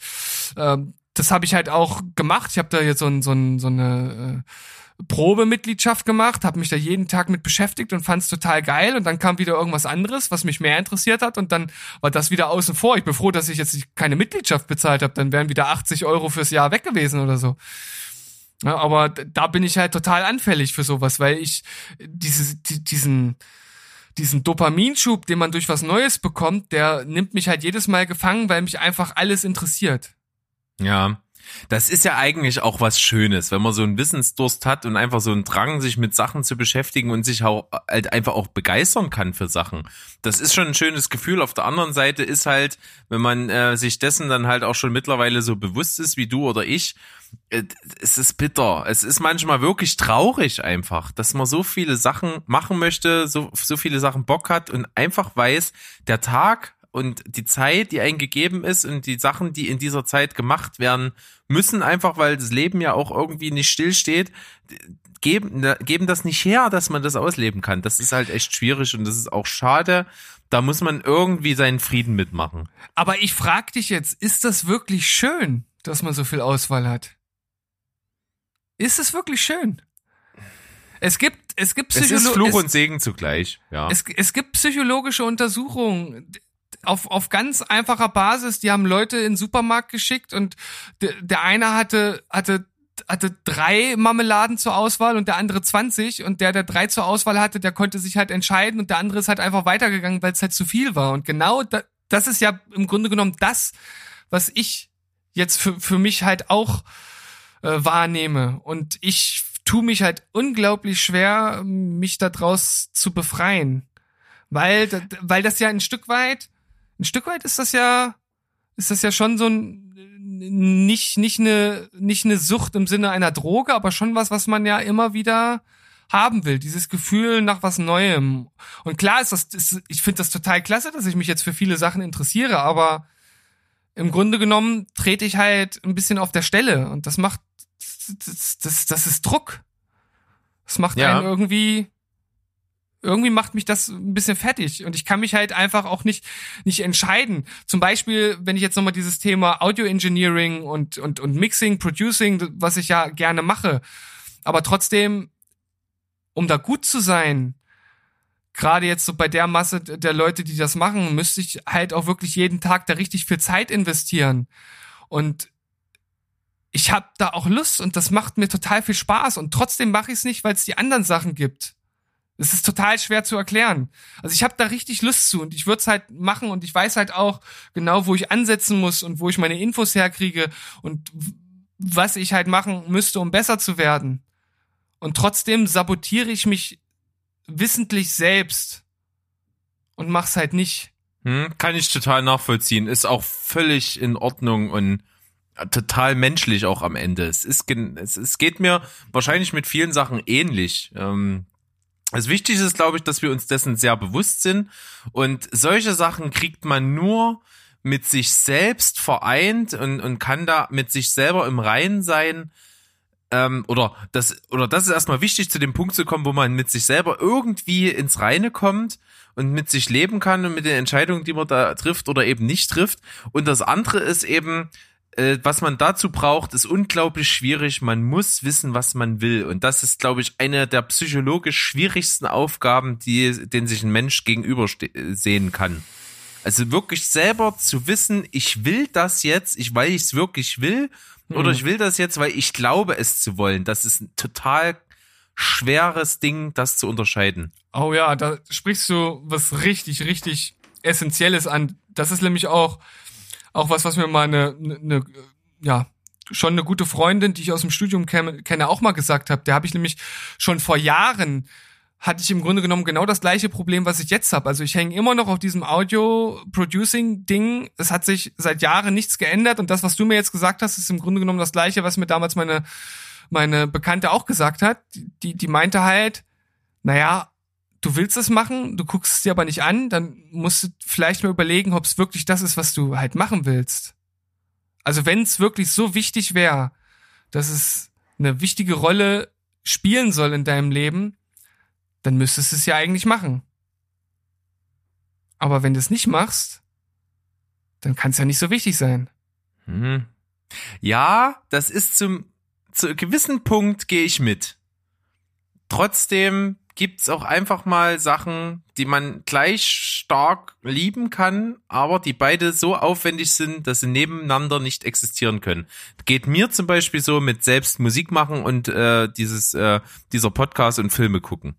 ähm, das habe ich halt auch gemacht. Ich habe da jetzt so, ein, so, ein, so eine äh, Probemitgliedschaft gemacht, habe mich da jeden Tag mit beschäftigt und fand es total geil. Und dann kam wieder irgendwas anderes, was mich mehr interessiert hat. Und dann war das wieder außen vor. Ich bin froh, dass ich jetzt keine Mitgliedschaft bezahlt habe. Dann wären wieder 80 Euro fürs Jahr weg gewesen oder so. Ja, aber da bin ich halt total anfällig für sowas, weil ich dieses, die, diesen, diesen Dopaminschub, den man durch was Neues bekommt, der nimmt mich halt jedes Mal gefangen, weil mich einfach alles interessiert. Ja. Das ist ja eigentlich auch was Schönes, wenn man so einen Wissensdurst hat und einfach so einen Drang, sich mit Sachen zu beschäftigen und sich auch halt einfach auch begeistern kann für Sachen. Das ist schon ein schönes Gefühl. Auf der anderen Seite ist halt, wenn man äh, sich dessen dann halt auch schon mittlerweile so bewusst ist wie du oder ich, es ist bitter. Es ist manchmal wirklich traurig einfach, dass man so viele Sachen machen möchte, so, so viele Sachen Bock hat und einfach weiß, der Tag und die Zeit, die einem gegeben ist und die Sachen, die in dieser Zeit gemacht werden müssen, einfach weil das Leben ja auch irgendwie nicht stillsteht, geben, ne, geben das nicht her, dass man das ausleben kann. Das ist halt echt schwierig und das ist auch schade. Da muss man irgendwie seinen Frieden mitmachen. Aber ich frag dich jetzt, ist das wirklich schön, dass man so viel Auswahl hat? Ist es wirklich schön? Es gibt, es gibt Psycholo Es ist Fluch es, und Segen zugleich, ja. Es, es gibt psychologische Untersuchungen auf, auf ganz einfacher Basis. Die haben Leute in den Supermarkt geschickt und der, der eine hatte, hatte hatte drei Marmeladen zur Auswahl und der andere 20 und der, der drei zur Auswahl hatte, der konnte sich halt entscheiden und der andere ist halt einfach weitergegangen, weil es halt zu viel war. Und genau da, das ist ja im Grunde genommen das, was ich jetzt für, für mich halt auch äh, wahrnehme. Und ich tue mich halt unglaublich schwer, mich daraus zu befreien. Weil, weil das ja ein Stück weit, ein Stück weit ist das ja, ist das ja schon so ein, nicht, nicht eine, nicht eine Sucht im Sinne einer Droge, aber schon was, was man ja immer wieder haben will, dieses Gefühl nach was Neuem. Und klar ist das, ist, ich finde das total klasse, dass ich mich jetzt für viele Sachen interessiere, aber im Grunde genommen trete ich halt ein bisschen auf der Stelle und das macht das, das, das ist Druck. Das macht ja. einen irgendwie, irgendwie macht mich das ein bisschen fertig und ich kann mich halt einfach auch nicht nicht entscheiden. Zum Beispiel, wenn ich jetzt nochmal dieses Thema Audio Engineering und und und Mixing, Producing, was ich ja gerne mache, aber trotzdem, um da gut zu sein, gerade jetzt so bei der Masse der Leute, die das machen, müsste ich halt auch wirklich jeden Tag da richtig viel Zeit investieren und ich habe da auch Lust und das macht mir total viel Spaß und trotzdem mache ich es nicht, weil es die anderen Sachen gibt. Es ist total schwer zu erklären. Also ich habe da richtig Lust zu und ich würde es halt machen und ich weiß halt auch genau, wo ich ansetzen muss und wo ich meine Infos herkriege und was ich halt machen müsste, um besser zu werden. Und trotzdem sabotiere ich mich wissentlich selbst und mach's halt nicht. Hm, kann ich total nachvollziehen. Ist auch völlig in Ordnung und total menschlich auch am Ende. Es ist, es, es geht mir wahrscheinlich mit vielen Sachen ähnlich. Ähm, das Wichtigste ist, glaube ich, dass wir uns dessen sehr bewusst sind und solche Sachen kriegt man nur mit sich selbst vereint und, und kann da mit sich selber im Reinen sein, ähm, oder das oder das ist erstmal wichtig zu dem Punkt zu kommen, wo man mit sich selber irgendwie ins Reine kommt und mit sich leben kann und mit den Entscheidungen, die man da trifft oder eben nicht trifft. Und das andere ist eben äh, was man dazu braucht, ist unglaublich schwierig. Man muss wissen, was man will. Und das ist, glaube ich, eine der psychologisch schwierigsten Aufgaben, die, den sich ein Mensch gegenüber sehen kann. Also wirklich selber zu wissen, ich will das jetzt, ich weil ich es wirklich will, oder Mhm. ich will das jetzt, weil ich glaube es zu wollen. Das ist ein total schweres Ding, das zu unterscheiden. Oh ja, da sprichst du was richtig, richtig Essentielles an. Das ist nämlich auch, auch was, was mir mal eine, eine, eine ja, schon eine gute Freundin, die ich aus dem Studium kenne, kenne auch mal gesagt habe. Der habe ich nämlich schon vor Jahren hatte ich im Grunde genommen genau das gleiche Problem, was ich jetzt habe. Also ich hänge immer noch auf diesem Audio-Producing-Ding. Es hat sich seit Jahren nichts geändert und das, was du mir jetzt gesagt hast, ist im Grunde genommen das gleiche, was mir damals meine meine Bekannte auch gesagt hat. Die die meinte halt, naja, du willst es machen, du guckst es dir aber nicht an, dann musst du vielleicht mal überlegen, ob es wirklich das ist, was du halt machen willst. Also wenn es wirklich so wichtig wäre, dass es eine wichtige Rolle spielen soll in deinem Leben, dann müsstest du es ja eigentlich machen. Aber wenn du es nicht machst, dann kann es ja nicht so wichtig sein. Mhm. Ja, das ist zum, zu einem gewissen Punkt gehe ich mit. Trotzdem gibt's auch einfach mal Sachen, die man gleich stark lieben kann, aber die beide so aufwendig sind, dass sie nebeneinander nicht existieren können. Geht mir zum Beispiel so mit selbst Musik machen und äh, dieses äh, dieser Podcast und Filme gucken.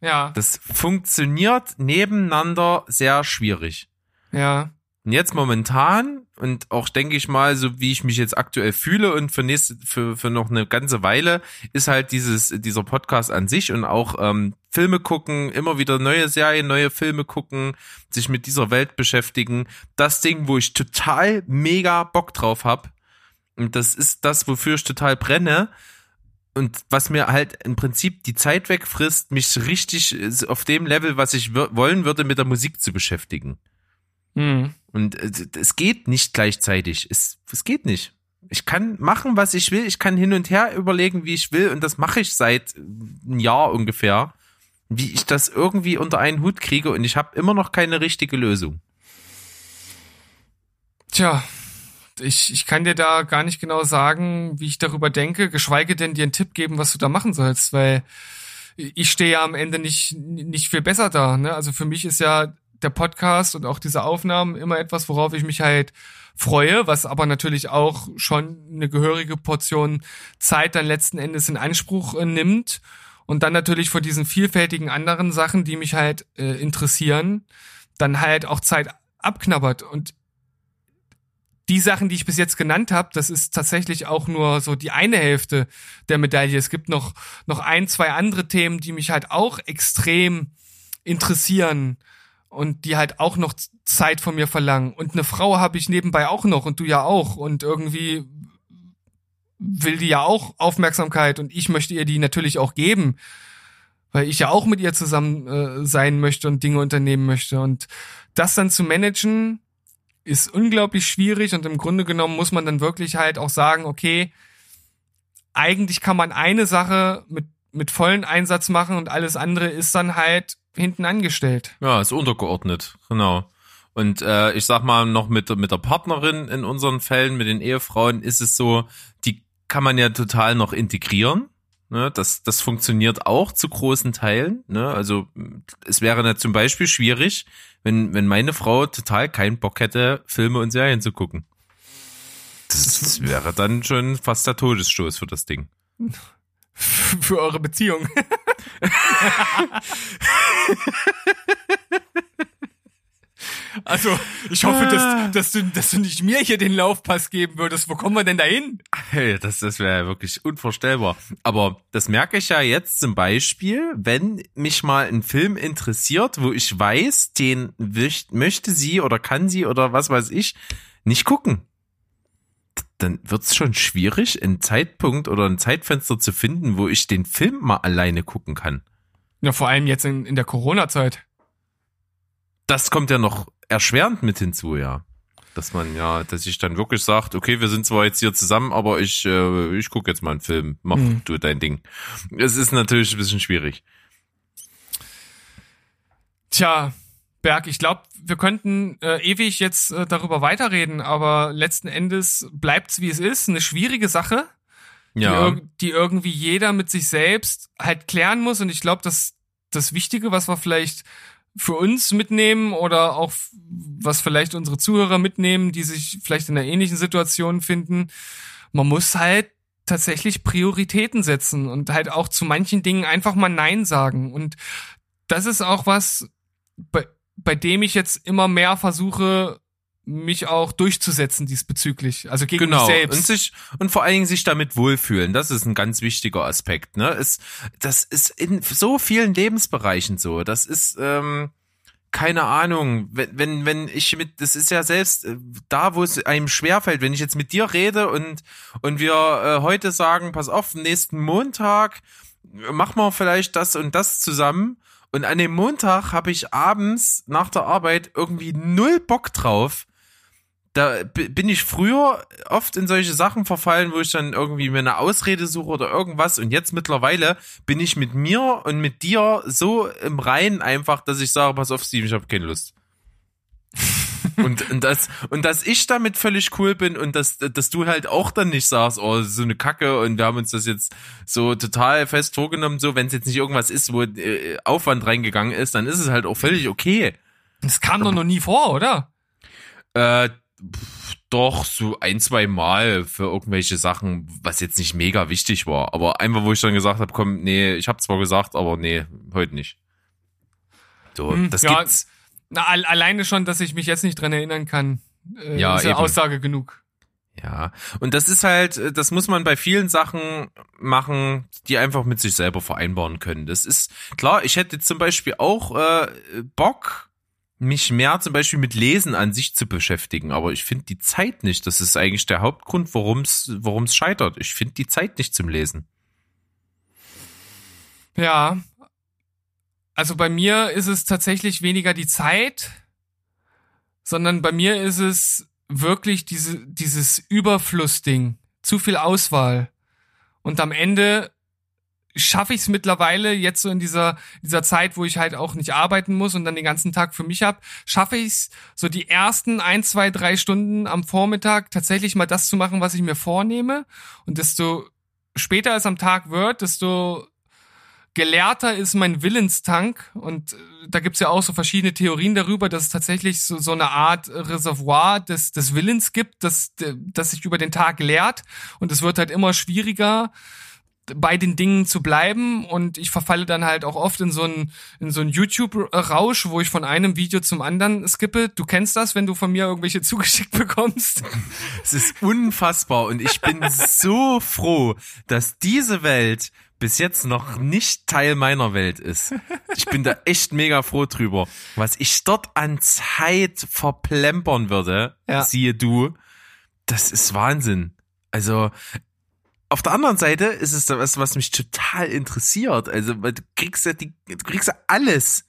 Ja, Das funktioniert nebeneinander sehr schwierig. ja, Und jetzt momentan und auch denke ich mal, so wie ich mich jetzt aktuell fühle und für nächste, für, für noch eine ganze Weile, ist halt dieses, dieser Podcast an sich und auch ähm, Filme gucken, immer wieder neue Serien, neue Filme gucken, sich mit dieser Welt beschäftigen. Das Ding, wo ich total mega Bock drauf hab Und das ist das, wofür ich total brenne. Und was mir halt im Prinzip die Zeit wegfrisst, mich richtig äh, auf dem Level, was ich wollen würde, mit der Musik zu beschäftigen. hm. Und äh, es geht nicht gleichzeitig. Es, es geht nicht. Ich kann machen, was ich will. Ich kann hin und her überlegen, wie ich will. Und das mache ich seit einem Jahr ungefähr. Wie ich das irgendwie unter einen Hut kriege. Und ich habe immer noch keine richtige Lösung. Tja, ich, ich kann dir da gar nicht genau sagen, wie ich darüber denke, geschweige denn dir einen Tipp geben, was du da machen sollst, weil ich stehe ja am Ende nicht, nicht viel besser da. Ne? Also für mich ist ja der Podcast und auch diese Aufnahmen immer etwas, worauf ich mich halt freue, was aber natürlich auch schon eine gehörige Portion Zeit dann letzten Endes in Anspruch äh, nimmt. Und dann natürlich vor diesen vielfältigen anderen Sachen, die mich halt äh, interessieren, dann halt auch Zeit abknabbert. Und die Sachen, die ich bis jetzt genannt habe, das ist tatsächlich auch nur so die eine Hälfte der Medaille. Es gibt noch, noch ein, zwei andere Themen, die mich halt auch extrem interessieren und die halt auch noch Zeit von mir verlangen. Und eine Frau habe ich nebenbei auch noch und du ja auch. Und irgendwie will die ja auch Aufmerksamkeit und ich möchte ihr die natürlich auch geben, weil ich ja auch mit ihr zusammen äh, sein möchte und Dinge unternehmen möchte. Und das dann zu managen, ist unglaublich schwierig und im Grunde genommen muss man dann wirklich halt auch sagen, okay, eigentlich kann man eine Sache mit, mit vollen Einsatz machen und alles andere ist dann halt hinten angestellt. Ja, ist untergeordnet, genau. Und äh, ich sag mal, noch mit, mit der Partnerin in unseren Fällen, mit den Ehefrauen, ist es so, die kann man ja total noch integrieren. Ne? Das, das funktioniert auch zu großen Teilen. Ne? Also es wäre ja zum Beispiel schwierig, wenn, wenn meine Frau total keinen Bock hätte, Filme und Serien zu gucken. Das wäre dann schon fast der Todesstoß für das Ding. Für eure Beziehung. Also, ich hoffe, dass, dass, du, dass du nicht mir hier den Laufpass geben würdest. Wo kommen wir denn da hin? Hey, das, das wäre ja wirklich unvorstellbar. Aber das merke ich ja jetzt zum Beispiel, wenn mich mal ein Film interessiert, wo ich weiß, den möchte sie oder kann sie oder was weiß ich nicht gucken. Dann wird's schon schwierig, einen Zeitpunkt oder ein Zeitfenster zu finden, wo ich den Film mal alleine gucken kann. Ja, vor allem jetzt in, in der Corona-Zeit. Das kommt ja noch erschwerend mit hinzu, ja. Dass man ja, dass ich dann wirklich sagt, okay, wir sind zwar jetzt hier zusammen, aber ich, äh, ich gucke jetzt mal einen Film. Mach Hm. du dein Ding. Es ist natürlich ein bisschen schwierig. Tja, Berg, ich glaube, wir könnten äh, ewig jetzt äh, darüber weiterreden, aber letzten Endes bleibt's wie es ist. Eine schwierige Sache, die, Ja, irg die irgendwie jeder mit sich selbst halt klären muss. Und ich glaube, dass das Wichtige, was wir vielleicht für uns mitnehmen oder auch was vielleicht unsere Zuhörer mitnehmen, die sich vielleicht in einer ähnlichen Situation finden. Man muss halt tatsächlich Prioritäten setzen und halt auch zu manchen Dingen einfach mal Nein sagen. Und das ist auch was, bei, bei dem ich jetzt immer mehr versuche, mich auch durchzusetzen diesbezüglich, also gegen genau. mich selbst. Und sich und vor allen Dingen sich damit wohlfühlen, das ist ein ganz wichtiger Aspekt. Ne, es, das ist in so vielen Lebensbereichen so. Das ist ähm, keine Ahnung, wenn, wenn, wenn ich mit, das ist ja selbst äh, da, wo es einem schwerfällt, wenn ich jetzt mit dir rede und, und wir äh, heute sagen, pass auf, nächsten Montag machen wir vielleicht das und das zusammen und an dem Montag habe ich abends nach der Arbeit irgendwie null Bock drauf, da bin ich früher oft in solche Sachen verfallen, wo ich dann irgendwie mir eine Ausrede suche oder irgendwas. Und jetzt mittlerweile bin ich mit mir und mit dir so im Reinen einfach, dass ich sage, pass auf, Steve, ich habe keine Lust. und, und das und dass ich damit völlig cool bin und dass dass du halt auch dann nicht sagst, oh, so eine Kacke und wir haben uns das jetzt so total fest vorgenommen, so wenn es jetzt nicht irgendwas ist, wo äh, Aufwand reingegangen ist, dann ist es halt auch völlig okay. Das kam doch noch nie vor, oder? Äh, doch, so ein, zwei Mal für irgendwelche Sachen, was jetzt nicht mega wichtig war. Aber einfach, wo ich dann gesagt habe, komm, nee, ich habe zwar gesagt, aber nee, heute nicht. So, hm, das ja, gibt's. Na, alleine schon, dass ich mich jetzt nicht dran erinnern kann, äh, ja, ist ja Aussage genug. Ja, und das ist halt, das muss man bei vielen Sachen machen, die einfach mit sich selber vereinbaren können. Das ist klar, ich hätte zum Beispiel auch äh, Bock, mich mehr zum Beispiel mit Lesen an sich zu beschäftigen, aber ich finde die Zeit nicht. Das ist eigentlich der Hauptgrund, warum es scheitert. Ich finde die Zeit nicht zum Lesen. Ja. Also bei mir ist es tatsächlich weniger die Zeit, sondern bei mir ist es wirklich diese, dieses Überflussding. Zu viel Auswahl. Und am Ende schaffe ich es mittlerweile jetzt so in dieser dieser Zeit, wo ich halt auch nicht arbeiten muss und dann den ganzen Tag für mich hab, schaffe ich es so die ersten ein, zwei, drei Stunden am Vormittag tatsächlich mal das zu machen, was ich mir vornehme. Und desto später es am Tag wird, desto gelehrter ist mein Willenstank. Und äh, da gibt's ja auch so verschiedene Theorien darüber, dass es tatsächlich so, so eine Art Reservoir des, des Willens gibt, das, das sich über den Tag leert. Und es wird halt immer schwieriger, bei den Dingen zu bleiben und ich verfalle dann halt auch oft in so einen in so einen YouTube Rausch, wo ich von einem Video zum anderen skippe. Du kennst das, wenn du von mir irgendwelche zugeschickt bekommst. Es ist unfassbar und ich bin so froh, dass diese Welt bis jetzt noch nicht Teil meiner Welt ist. Ich bin da echt mega froh drüber. Was ich dort an Zeit verplempern würde, ja. siehe du, das ist Wahnsinn. Also auf der anderen Seite ist es was, was mich total interessiert. Also, weil du kriegst ja die, du kriegst ja alles.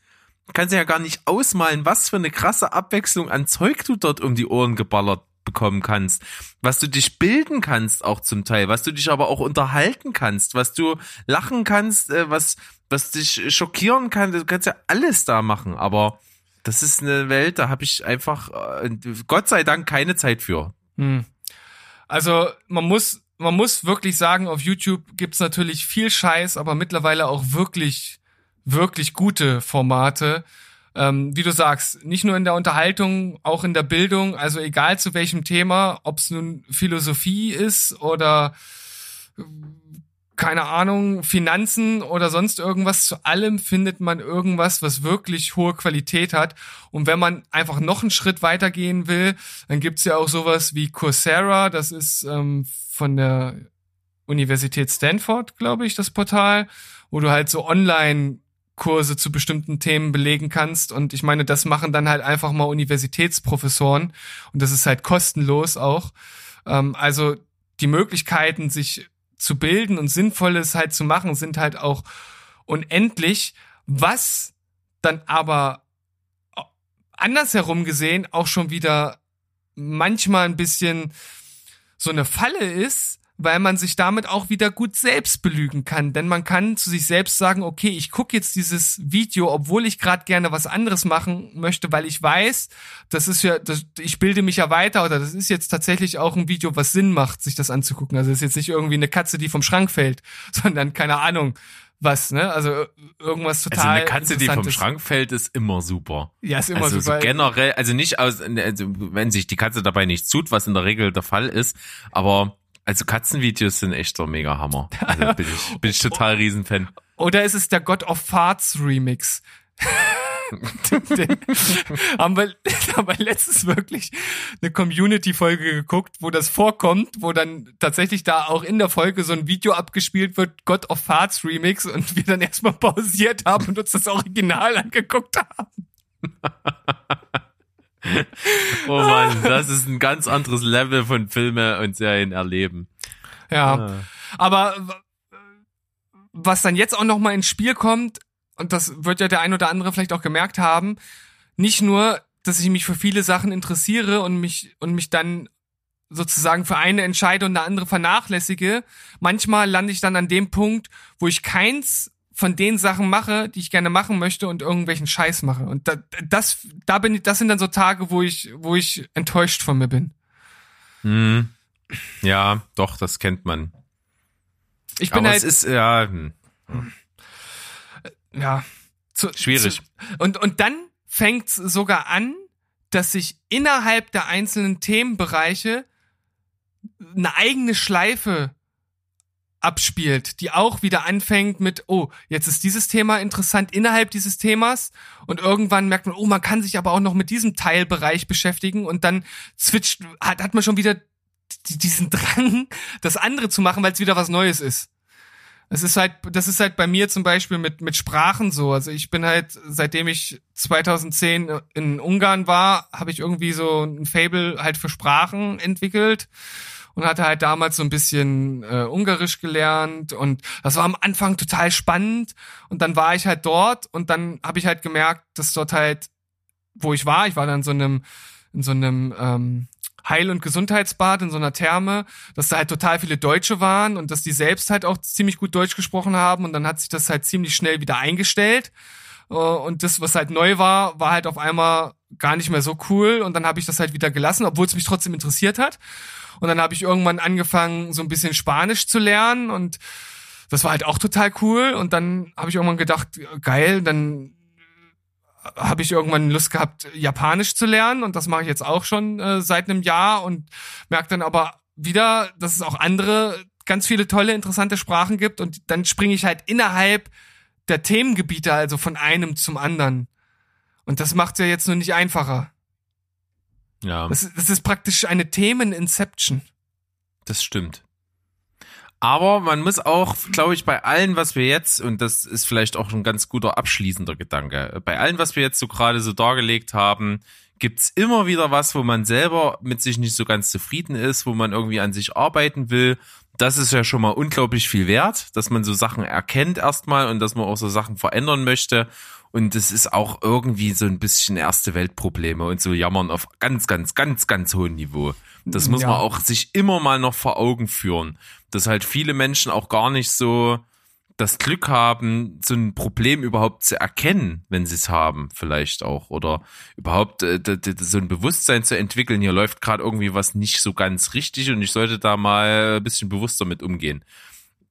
Du kannst ja gar nicht ausmalen, was für eine krasse Abwechslung an Zeug du dort um die Ohren geballert bekommen kannst, was du dich bilden kannst auch zum Teil, was du dich aber auch unterhalten kannst, was du lachen kannst, äh, was was dich schockieren kann, du kannst ja alles da machen, aber das ist eine Welt, da habe ich einfach äh, Gott sei Dank keine Zeit für. Hm. Also man muss man muss wirklich sagen, auf YouTube gibt's natürlich viel Scheiß, aber mittlerweile auch wirklich, wirklich gute Formate. Ähm, wie du sagst, nicht nur in der Unterhaltung, auch in der Bildung, also egal zu welchem Thema, ob es nun Philosophie ist oder keine Ahnung, Finanzen oder sonst irgendwas, zu allem findet man irgendwas, was wirklich hohe Qualität hat. Und wenn man einfach noch einen Schritt weitergehen will, dann gibt's ja auch sowas wie Coursera, das ist ähm, von der Universität Stanford, glaube ich, das Portal, wo du halt so online Kurse zu bestimmten Themen belegen kannst. Und ich meine, das machen dann halt einfach mal Universitätsprofessoren. Und das ist halt kostenlos auch. Ähm, also die Möglichkeiten, sich zu bilden und Sinnvolles halt zu machen, sind halt auch unendlich, was dann aber andersherum gesehen auch schon wieder manchmal ein bisschen so eine Falle ist, weil man sich damit auch wieder gut selbst belügen kann. Denn man kann zu sich selbst sagen, okay, ich gucke jetzt dieses Video, obwohl ich gerade gerne was anderes machen möchte, weil ich weiß, das ist ja, das, ich bilde mich ja weiter oder das ist jetzt tatsächlich auch ein Video, was Sinn macht, sich das anzugucken. Also es ist jetzt nicht irgendwie eine Katze, die vom Schrank fällt, sondern keine Ahnung, was, ne? Also irgendwas total. Also eine Katze, die vom. Schrank fällt, ist immer super. Ja, ist immer also super. So generell, also nicht aus, also wenn sich die Katze dabei nichts tut, was in der Regel der Fall ist, aber also Katzenvideos sind echt der mega Hammer. Also bin ich, bin ich total Riesenfan. Oder ist es der God of Farts Remix? Den haben wir, haben wir letztens wirklich eine Community-Folge geguckt, wo das vorkommt, wo dann tatsächlich da auch in der Folge so ein Video abgespielt wird, God of Farts Remix, und wir dann erstmal pausiert haben und uns das Original angeguckt haben. Oh Mann, das ist ein ganz anderes Level von Filme und Serien erleben. Ja. Ah. Aber was dann jetzt auch noch mal ins Spiel kommt, und das wird ja der ein oder andere vielleicht auch gemerkt haben, nicht nur, dass ich mich für viele Sachen interessiere und mich und mich dann sozusagen für eine entscheide und eine andere vernachlässige, manchmal lande ich dann an dem Punkt, wo ich keins von den Sachen mache, die ich gerne machen möchte und irgendwelchen Scheiß mache. Und da, das, da bin ich, das sind dann so Tage, wo ich, wo ich enttäuscht von mir bin. Hm. Ja, doch, das kennt man. Ich bin Aber halt, es ist, ja, hm. ja, zu, Schwierig. Zu, und, und dann fängt's sogar an, dass sich innerhalb der einzelnen Themenbereiche eine eigene Schleife abspielt, die auch wieder anfängt mit, oh, jetzt ist dieses Thema interessant innerhalb dieses Themas und irgendwann merkt man, oh, man kann sich aber auch noch mit diesem Teilbereich beschäftigen und dann switcht, hat, hat man schon wieder die- diesen Drang, das andere zu machen, weil es wieder was Neues ist. Es ist halt, das ist halt bei mir zum Beispiel mit, mit Sprachen so. Also ich bin halt, seitdem ich 2010 in Ungarn war, habe ich irgendwie so ein Fable halt für Sprachen entwickelt und hatte halt damals so ein bisschen äh, Ungarisch gelernt und das war am Anfang total spannend und dann war ich halt dort und dann habe ich halt gemerkt, dass dort halt, wo ich war, ich war dann in so einem, in so einem ähm, Heil- und Gesundheitsbad in so einer Therme, dass da halt total viele Deutsche waren und dass die selbst halt auch ziemlich gut Deutsch gesprochen haben und dann hat sich das halt ziemlich schnell wieder eingestellt. Äh, Und das, was halt neu war, war halt auf einmal gar nicht mehr so cool und dann habe ich das halt wieder gelassen, obwohl es mich trotzdem interessiert hat. Und dann habe ich irgendwann angefangen, so ein bisschen Spanisch zu lernen und das war halt auch total cool. Und dann habe ich irgendwann gedacht, geil, dann habe ich irgendwann Lust gehabt, Japanisch zu lernen und das mache ich jetzt auch schon äh, seit einem Jahr und merke dann aber wieder, dass es auch andere ganz viele tolle, interessante Sprachen gibt und dann springe ich halt innerhalb der Themengebiete, also von einem zum anderen. Und das macht ja jetzt nur nicht einfacher. ja, Das, ist- das ist praktisch eine Themen-Inception. das stimmt. Aber man muss auch, glaube ich, bei allen, was wir jetzt, und das ist vielleicht auch ein ganz guter abschließender Gedanke, bei allen, was wir jetzt so gerade so dargelegt haben, gibt's immer wieder was, wo man selber mit sich nicht so ganz zufrieden ist, wo man irgendwie an sich arbeiten will. Das ist ja schon mal unglaublich viel wert, dass man so Sachen erkennt erstmal und dass man auch so Sachen verändern möchte. Und es ist auch irgendwie so ein bisschen erste Weltprobleme und so jammern auf ganz, ganz, ganz, ganz hohem Niveau. Das muss Ja. man auch sich immer mal noch vor Augen führen, dass halt viele Menschen auch gar nicht so das Glück haben, so ein Problem überhaupt zu erkennen, wenn sie es haben, vielleicht auch. Oder überhaupt äh, so ein Bewusstsein zu entwickeln, hier läuft gerade irgendwie was nicht so ganz richtig und ich sollte da mal ein bisschen bewusster mit umgehen.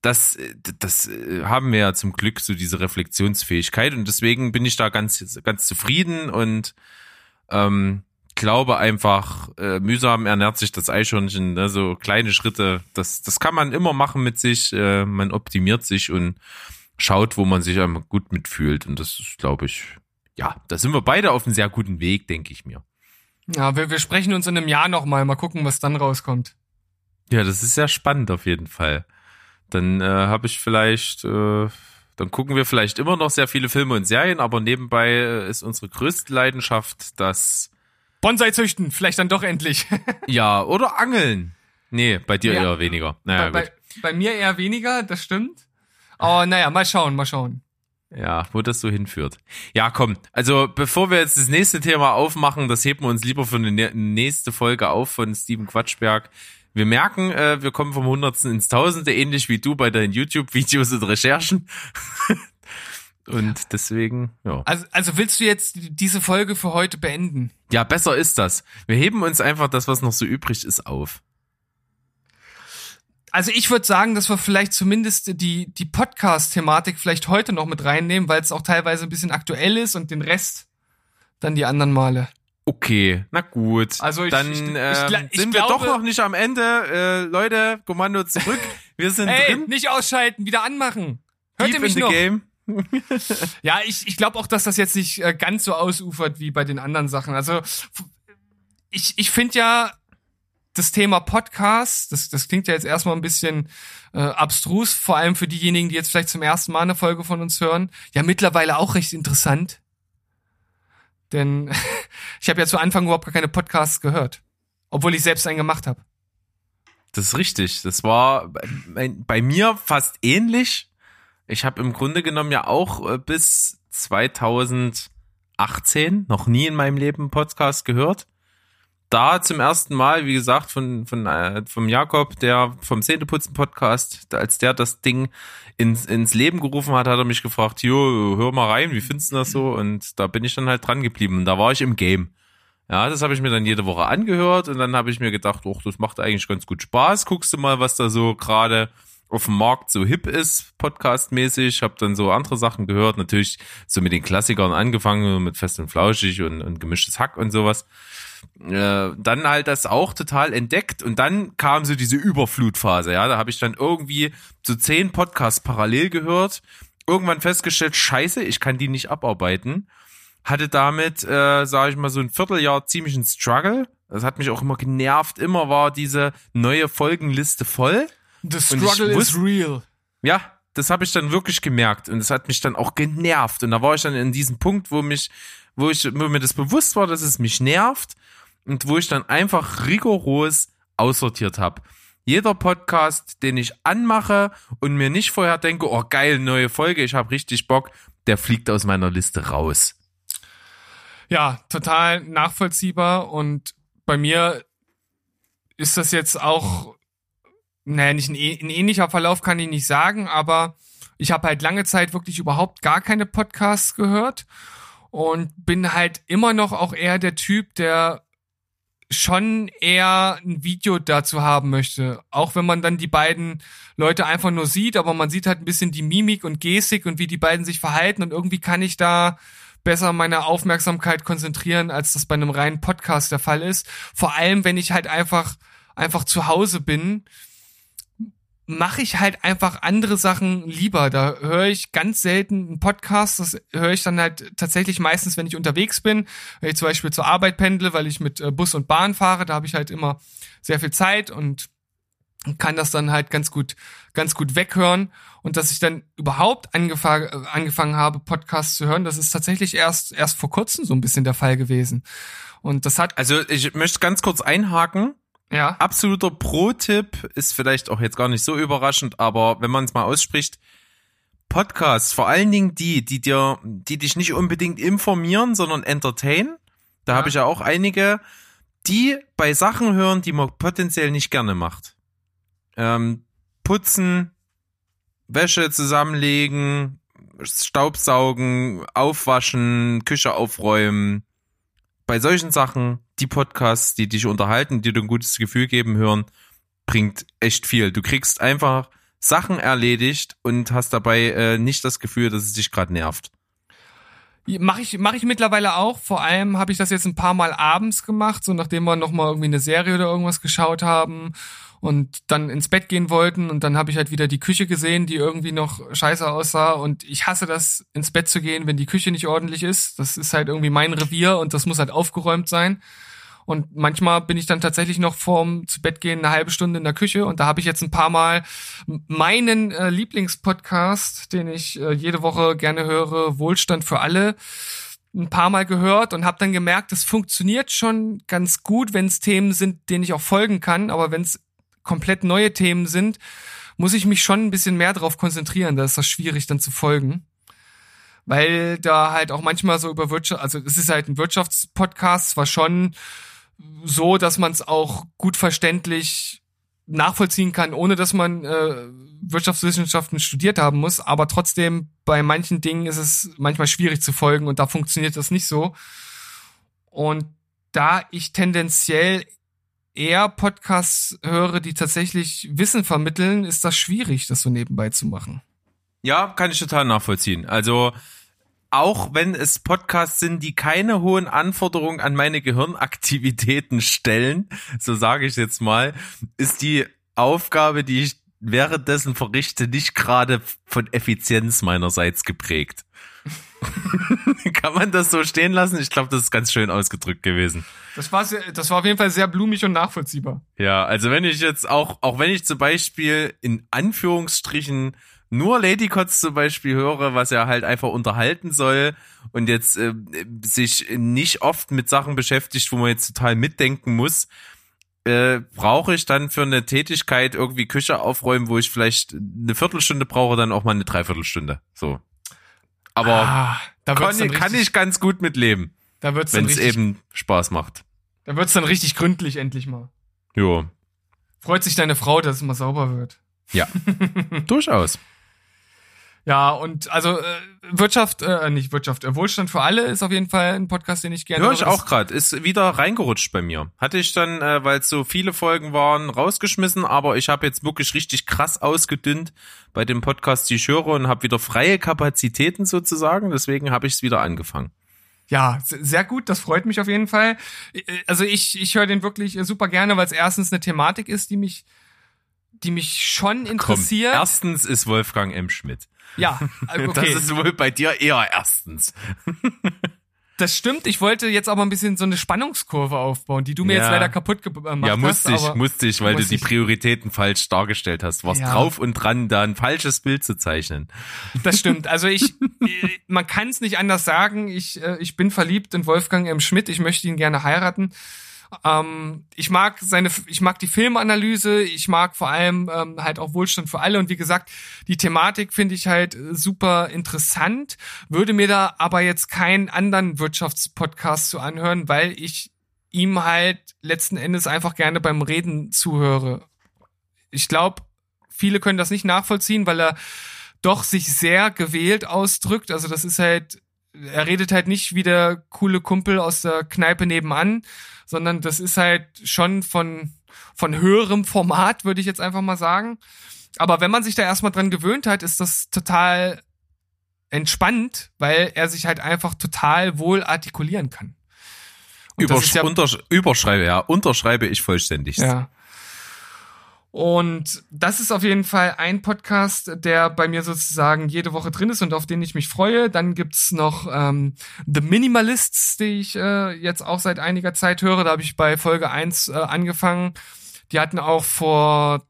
Das, das äh, haben wir ja zum Glück, so diese Reflexionsfähigkeit und deswegen bin ich da ganz, ganz zufrieden und ähm, glaube einfach, äh, mühsam ernährt sich das Eichhörnchen, ne? so kleine Schritte, das, das kann man immer machen mit sich, äh, man optimiert sich und schaut, wo man sich einmal gut mitfühlt und das ist, glaube ich, ja, da sind wir beide auf einem sehr guten Weg, denke ich mir. Ja, wir, wir sprechen uns in einem Jahr nochmal, mal gucken, was dann rauskommt. Ja, das ist sehr spannend auf jeden Fall. Dann äh, habe ich vielleicht, äh, dann gucken wir vielleicht immer noch sehr viele Filme und Serien, aber nebenbei äh, ist unsere größte Leidenschaft das, Bonsai züchten, vielleicht dann doch endlich. ja, oder Angeln. Nee, bei dir Ja. eher weniger. Naja, bei, gut. bei, bei mir eher weniger, das stimmt. Aber naja, mal schauen, mal schauen. Ja, wo das so hinführt. Ja, komm. Also, bevor wir jetzt das nächste Thema aufmachen, das heben wir uns lieber für eine nä- nächste Folge auf von Steven Quatschberg. Wir merken, äh, wir kommen vom Hundertsten ins Tausende, ähnlich wie du bei deinen YouTube-Videos und Recherchen. und deswegen, ja. Also, also willst du jetzt diese Folge für heute beenden? Ja, besser ist das. Wir heben uns einfach das, was noch so übrig ist, auf. Also ich würde sagen, dass wir vielleicht zumindest die, die Podcast-Thematik vielleicht heute noch mit reinnehmen, weil es auch teilweise ein bisschen aktuell ist und den Rest dann die anderen Male. Okay, na gut. Also ich, Dann ich, ich, ähm, sind glaube, wir doch noch nicht am Ende. Äh, Leute, Kommando zurück. Wir sind Ey, drin. nicht ausschalten, wieder anmachen. Hört Deep ihr mich in noch? game. Ja, ich, ich glaube auch, dass das jetzt nicht äh, ganz so ausufert wie bei den anderen Sachen. Also ich, ich finde ja das Thema Podcast, das, das klingt ja jetzt erstmal ein bisschen äh, abstrus, vor allem für diejenigen, die jetzt vielleicht zum ersten Mal eine Folge von uns hören, ja mittlerweile auch recht interessant. Denn ich habe ja zu Anfang überhaupt gar keine Podcasts gehört, obwohl ich selbst einen gemacht habe. Das ist richtig. Das war bei, bei mir fast ähnlich. Ich habe im Grunde genommen ja auch äh, bis 2018 noch nie in meinem Leben Podcast gehört. Da zum ersten Mal, wie gesagt, von, von äh, vom Jakob, der vom Zähneputzen Podcast, als der das Ding ins, ins Leben gerufen hat, hat er mich gefragt, jo, hör mal rein, wie findest du das so? Und da bin ich dann halt dran geblieben. Und da war ich im Game. Ja, das habe ich mir dann jede Woche angehört und dann habe ich mir gedacht, oh, das macht eigentlich ganz gut Spaß. Guckst du mal, was da so gerade auf dem Markt so hip ist, podcastmäßig. Hab dann so andere Sachen gehört, natürlich so mit den Klassikern angefangen, mit Fest und Flauschig und, und gemischtes Hack und sowas. Äh, dann halt das auch total entdeckt und dann kam so diese Überflutphase, ja, da habe ich dann irgendwie so zehn Podcasts parallel gehört, irgendwann festgestellt, scheiße, ich kann die nicht abarbeiten hatte damit, äh, sage ich mal, so ein Vierteljahr ziemlich einen Struggle. Das hat mich auch immer genervt. Immer war diese neue Folgenliste voll. The struggle is wusste- real. Ja, das habe ich dann wirklich gemerkt und es hat mich dann auch genervt. Und da war ich dann in diesem Punkt, wo mich, wo ich, wo mir das bewusst war, dass es mich nervt und wo ich dann einfach rigoros aussortiert habe. Jeder Podcast, den ich anmache und mir nicht vorher denke, oh geil, neue Folge, ich habe richtig Bock, der fliegt aus meiner Liste raus. Ja, total nachvollziehbar und bei mir ist das jetzt auch, naja, nicht ein, äh- ein ähnlicher Verlauf kann ich nicht sagen, aber ich habe halt lange Zeit wirklich überhaupt gar keine Podcasts gehört und bin halt immer noch auch eher der Typ, der schon eher ein Video dazu haben möchte. Auch wenn man dann die beiden Leute einfach nur sieht, aber man sieht halt ein bisschen die Mimik und Gestik und wie die beiden sich verhalten und irgendwie kann ich da besser meine Aufmerksamkeit konzentrieren, als das bei einem reinen Podcast der Fall ist. Vor allem, wenn ich halt einfach, einfach zu Hause bin, mache ich halt einfach andere Sachen lieber. Da höre ich ganz selten einen Podcast. Das höre ich dann halt tatsächlich meistens, wenn ich unterwegs bin. Wenn ich zum Beispiel zur Arbeit pendle, weil ich mit äh, Bus und Bahn fahre, da habe ich halt immer sehr viel Zeit und kann das dann halt ganz gut, ganz gut weghören. Und dass ich dann überhaupt angefangen, äh, angefangen habe, Podcasts zu hören, das ist tatsächlich erst, erst vor kurzem so ein bisschen der Fall gewesen. Und das hat, Also ich möchte ganz kurz einhaken. Ja, Absoluter Pro-Tipp ist vielleicht auch jetzt gar nicht so überraschend, aber wenn man es mal ausspricht, Podcasts, vor allen Dingen die, die dir, die dich nicht unbedingt informieren, sondern entertainen. Da Ja. habe ich ja auch einige, die bei Sachen hören, die man potenziell nicht gerne macht. Ähm, putzen, Wäsche zusammenlegen, Staubsaugen, aufwaschen, Küche aufräumen. Bei solchen Sachen, die Podcasts, die dich unterhalten, die dir ein gutes Gefühl geben, hören, bringt echt viel. Du kriegst einfach Sachen erledigt und hast dabei äh, nicht das Gefühl, dass es dich gerade nervt. Mache ich, mach ich mittlerweile auch. Vor allem habe ich das jetzt ein paar Mal abends gemacht, so nachdem wir nochmal irgendwie eine Serie oder irgendwas geschaut haben und dann ins Bett gehen wollten. Und dann habe ich halt wieder die Küche gesehen, die irgendwie noch scheiße aussah. Und ich hasse das, ins Bett zu gehen, wenn die Küche nicht ordentlich ist. Das ist halt irgendwie mein Revier und das muss halt aufgeräumt sein. Und manchmal bin ich dann tatsächlich noch vorm zu Bett gehen eine halbe Stunde in der Küche. Und da habe ich jetzt ein paar Mal meinen äh, Lieblingspodcast, den ich äh, jede Woche gerne höre, Wohlstand für alle, ein paar Mal gehört und habe dann gemerkt, es funktioniert schon ganz gut, wenn es Themen sind, denen ich auch folgen kann, aber wenn es komplett neue Themen sind, muss ich mich schon ein bisschen mehr darauf konzentrieren, da ist das schwierig dann zu folgen. Weil da halt auch manchmal so über Wirtschaft, also es ist halt ein Wirtschaftspodcast, zwar schon so, dass man es auch gut verständlich nachvollziehen kann, ohne dass man äh, Wirtschaftswissenschaften studiert haben muss, aber trotzdem bei manchen Dingen ist es manchmal schwierig zu folgen und da funktioniert das nicht so. Und da ich tendenziell eher Podcasts höre, die tatsächlich Wissen vermitteln, ist das schwierig, das so nebenbei zu machen. Ja, kann ich total nachvollziehen. Also auch wenn es Podcasts sind, die keine hohen Anforderungen an meine Gehirnaktivitäten stellen, so sage ich jetzt mal, ist die Aufgabe, die ich währenddessen verrichte, nicht gerade von Effizienz meinerseits geprägt. Kann man das so stehen lassen? Ich glaube, das ist ganz schön ausgedrückt gewesen. Das war, sehr, das war auf jeden Fall sehr blumig und nachvollziehbar. Ja, also wenn ich jetzt auch, auch wenn ich zum Beispiel in Anführungsstrichen nur Ladycots zum Beispiel höre, was er halt einfach unterhalten soll und jetzt äh, sich nicht oft mit Sachen beschäftigt, wo man jetzt total mitdenken muss, äh, brauche ich dann für eine Tätigkeit irgendwie Küche aufräumen, wo ich vielleicht eine Viertelstunde brauche, dann auch mal eine Dreiviertelstunde. So. Aber ah, da kann, richtig, kann ich ganz gut mitleben. Da wird's wenn es eben Spaß macht. Da wird's dann richtig gründlich endlich mal. Jo. Freut sich deine Frau, dass es mal sauber wird. Ja. Durchaus. Ja, und also äh, Wirtschaft, äh, nicht Wirtschaft, äh, Wohlstand für alle ist auf jeden Fall ein Podcast, den ich gerne höre. Hör ich auch gerade, ist wieder reingerutscht bei mir. Hatte ich dann, äh, weil es so viele Folgen waren, rausgeschmissen, aber ich habe jetzt wirklich richtig krass ausgedünnt bei dem Podcast, die ich höre und habe wieder freie Kapazitäten sozusagen, deswegen habe ich es wieder angefangen. Ja, sehr gut, das freut mich auf jeden Fall. Äh, also ich, ich höre den wirklich super gerne, weil es erstens eine Thematik ist, die mich die mich schon interessiert. Komm, erstens ist Wolfgang M. Schmidt. Ja, okay. Das ist wohl bei dir eher erstens. Das stimmt. Ich wollte jetzt aber ein bisschen so eine Spannungskurve aufbauen, die du mir ja. jetzt leider kaputt gemacht hast. Ja, musste ich, musste ich, weil du die Prioritäten falsch dargestellt hast. Warst ja. drauf und dran, da ein falsches Bild zu zeichnen. Das stimmt. Also ich, man kann es nicht anders sagen. Ich, äh, ich bin verliebt in Wolfgang M. Schmidt. Ich möchte ihn gerne heiraten. Ähm, ich mag seine, ich mag die Filmanalyse, ich mag vor allem ähm, halt auch Wohlstand für alle und wie gesagt, die Thematik finde ich halt super interessant, würde mir da aber jetzt keinen anderen Wirtschaftspodcast zu anhören, weil ich ihm halt letzten Endes einfach gerne beim Reden zuhöre. Ich glaube, viele können das nicht nachvollziehen, weil er doch sich sehr gewählt ausdrückt. Also das ist halt, er redet halt nicht wie der coole Kumpel aus der Kneipe nebenan, sondern das ist halt schon von, von höherem Format, würde ich jetzt einfach mal sagen. Aber wenn man sich da erstmal dran gewöhnt hat, ist das total entspannt, weil er sich halt einfach total wohl artikulieren kann. Übersch ja, untersch überschreibe, ja, unterschreibe ich vollständig. Ja. Und das ist auf jeden Fall ein Podcast, der bei mir sozusagen jede Woche drin ist und auf den ich mich freue. Dann gibt's noch ähm, The Minimalists, die ich äh, jetzt auch seit einiger Zeit höre. Da habe ich bei Folge 1 äh, angefangen. Die hatten auch vor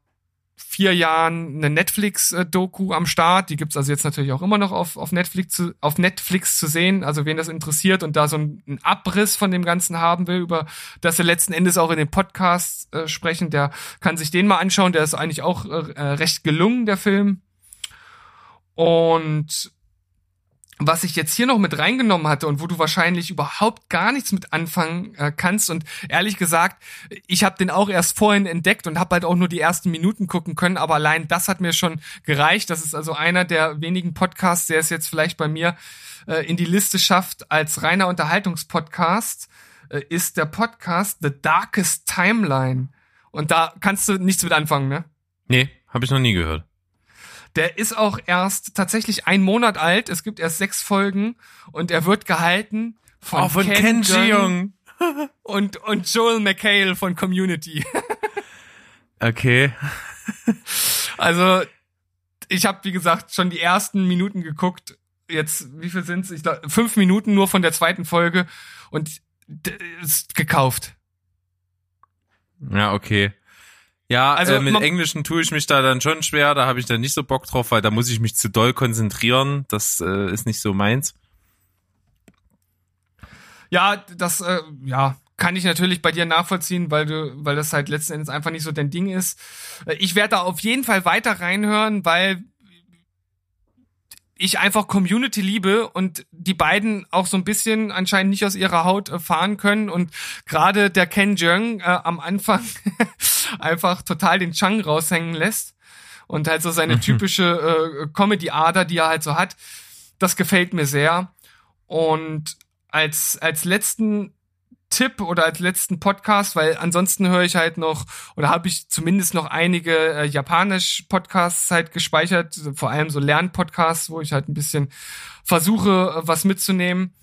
vier Jahren eine Netflix-Doku am Start. Die gibt's also jetzt natürlich auch immer noch auf, auf, Netflix zu, auf Netflix zu sehen. Also wen das interessiert und da so einen Abriss von dem Ganzen haben will, über das wir letzten Endes auch in den Podcasts äh, sprechen, der kann sich den mal anschauen. Der ist eigentlich auch äh, recht gelungen, der Film. Und was ich jetzt hier noch mit reingenommen hatte und wo du wahrscheinlich überhaupt gar nichts mit anfangen äh, kannst und ehrlich gesagt, ich habe den auch erst vorhin entdeckt und habe halt auch nur die ersten Minuten gucken können, aber allein das hat mir schon gereicht. Das ist also einer der wenigen Podcasts, der es jetzt vielleicht bei mir äh, in die Liste schafft als reiner Unterhaltungspodcast, äh, ist der Podcast The Darkest Timeline. Und da kannst du nichts mit anfangen, ne? Nee, habe ich noch nie gehört. Der ist auch erst tatsächlich ein Monat alt. Es gibt erst sechs Folgen und er wird gehalten von, oh, von Ken, Ken Jeong und, und Joel McHale von Community. okay. Also, ich habe, wie gesagt, schon die ersten Minuten geguckt. Jetzt, wie viel sind's? Ich glaub, fünf Minuten nur von der zweiten Folge und ist gekauft. Ja, okay. Ja, also äh, mit Englischen tue ich mich da dann schon schwer, da habe ich dann nicht so Bock drauf, weil da muss ich mich zu doll konzentrieren. Das äh, ist nicht so meins. Ja, das, äh, ja, kann ich natürlich bei dir nachvollziehen, weil du, weil das halt letzten Endes einfach nicht so dein Ding ist. Äh, ich werde da auf jeden Fall weiter reinhören, weil ich einfach Community liebe und die beiden auch so ein bisschen anscheinend nicht aus ihrer Haut äh, fahren können und gerade der Ken Jeong äh, am Anfang einfach total den Chang raushängen lässt und halt so seine mhm. typische äh, Comedy-Ader, die er halt so hat, das gefällt mir sehr. Und als, als letzten Tipp oder als letzten Podcast, weil ansonsten höre ich halt noch oder habe ich zumindest noch einige äh, japanisch Podcasts halt gespeichert, vor allem so Lernpodcasts, wo ich halt ein bisschen versuche, äh, was mitzunehmen.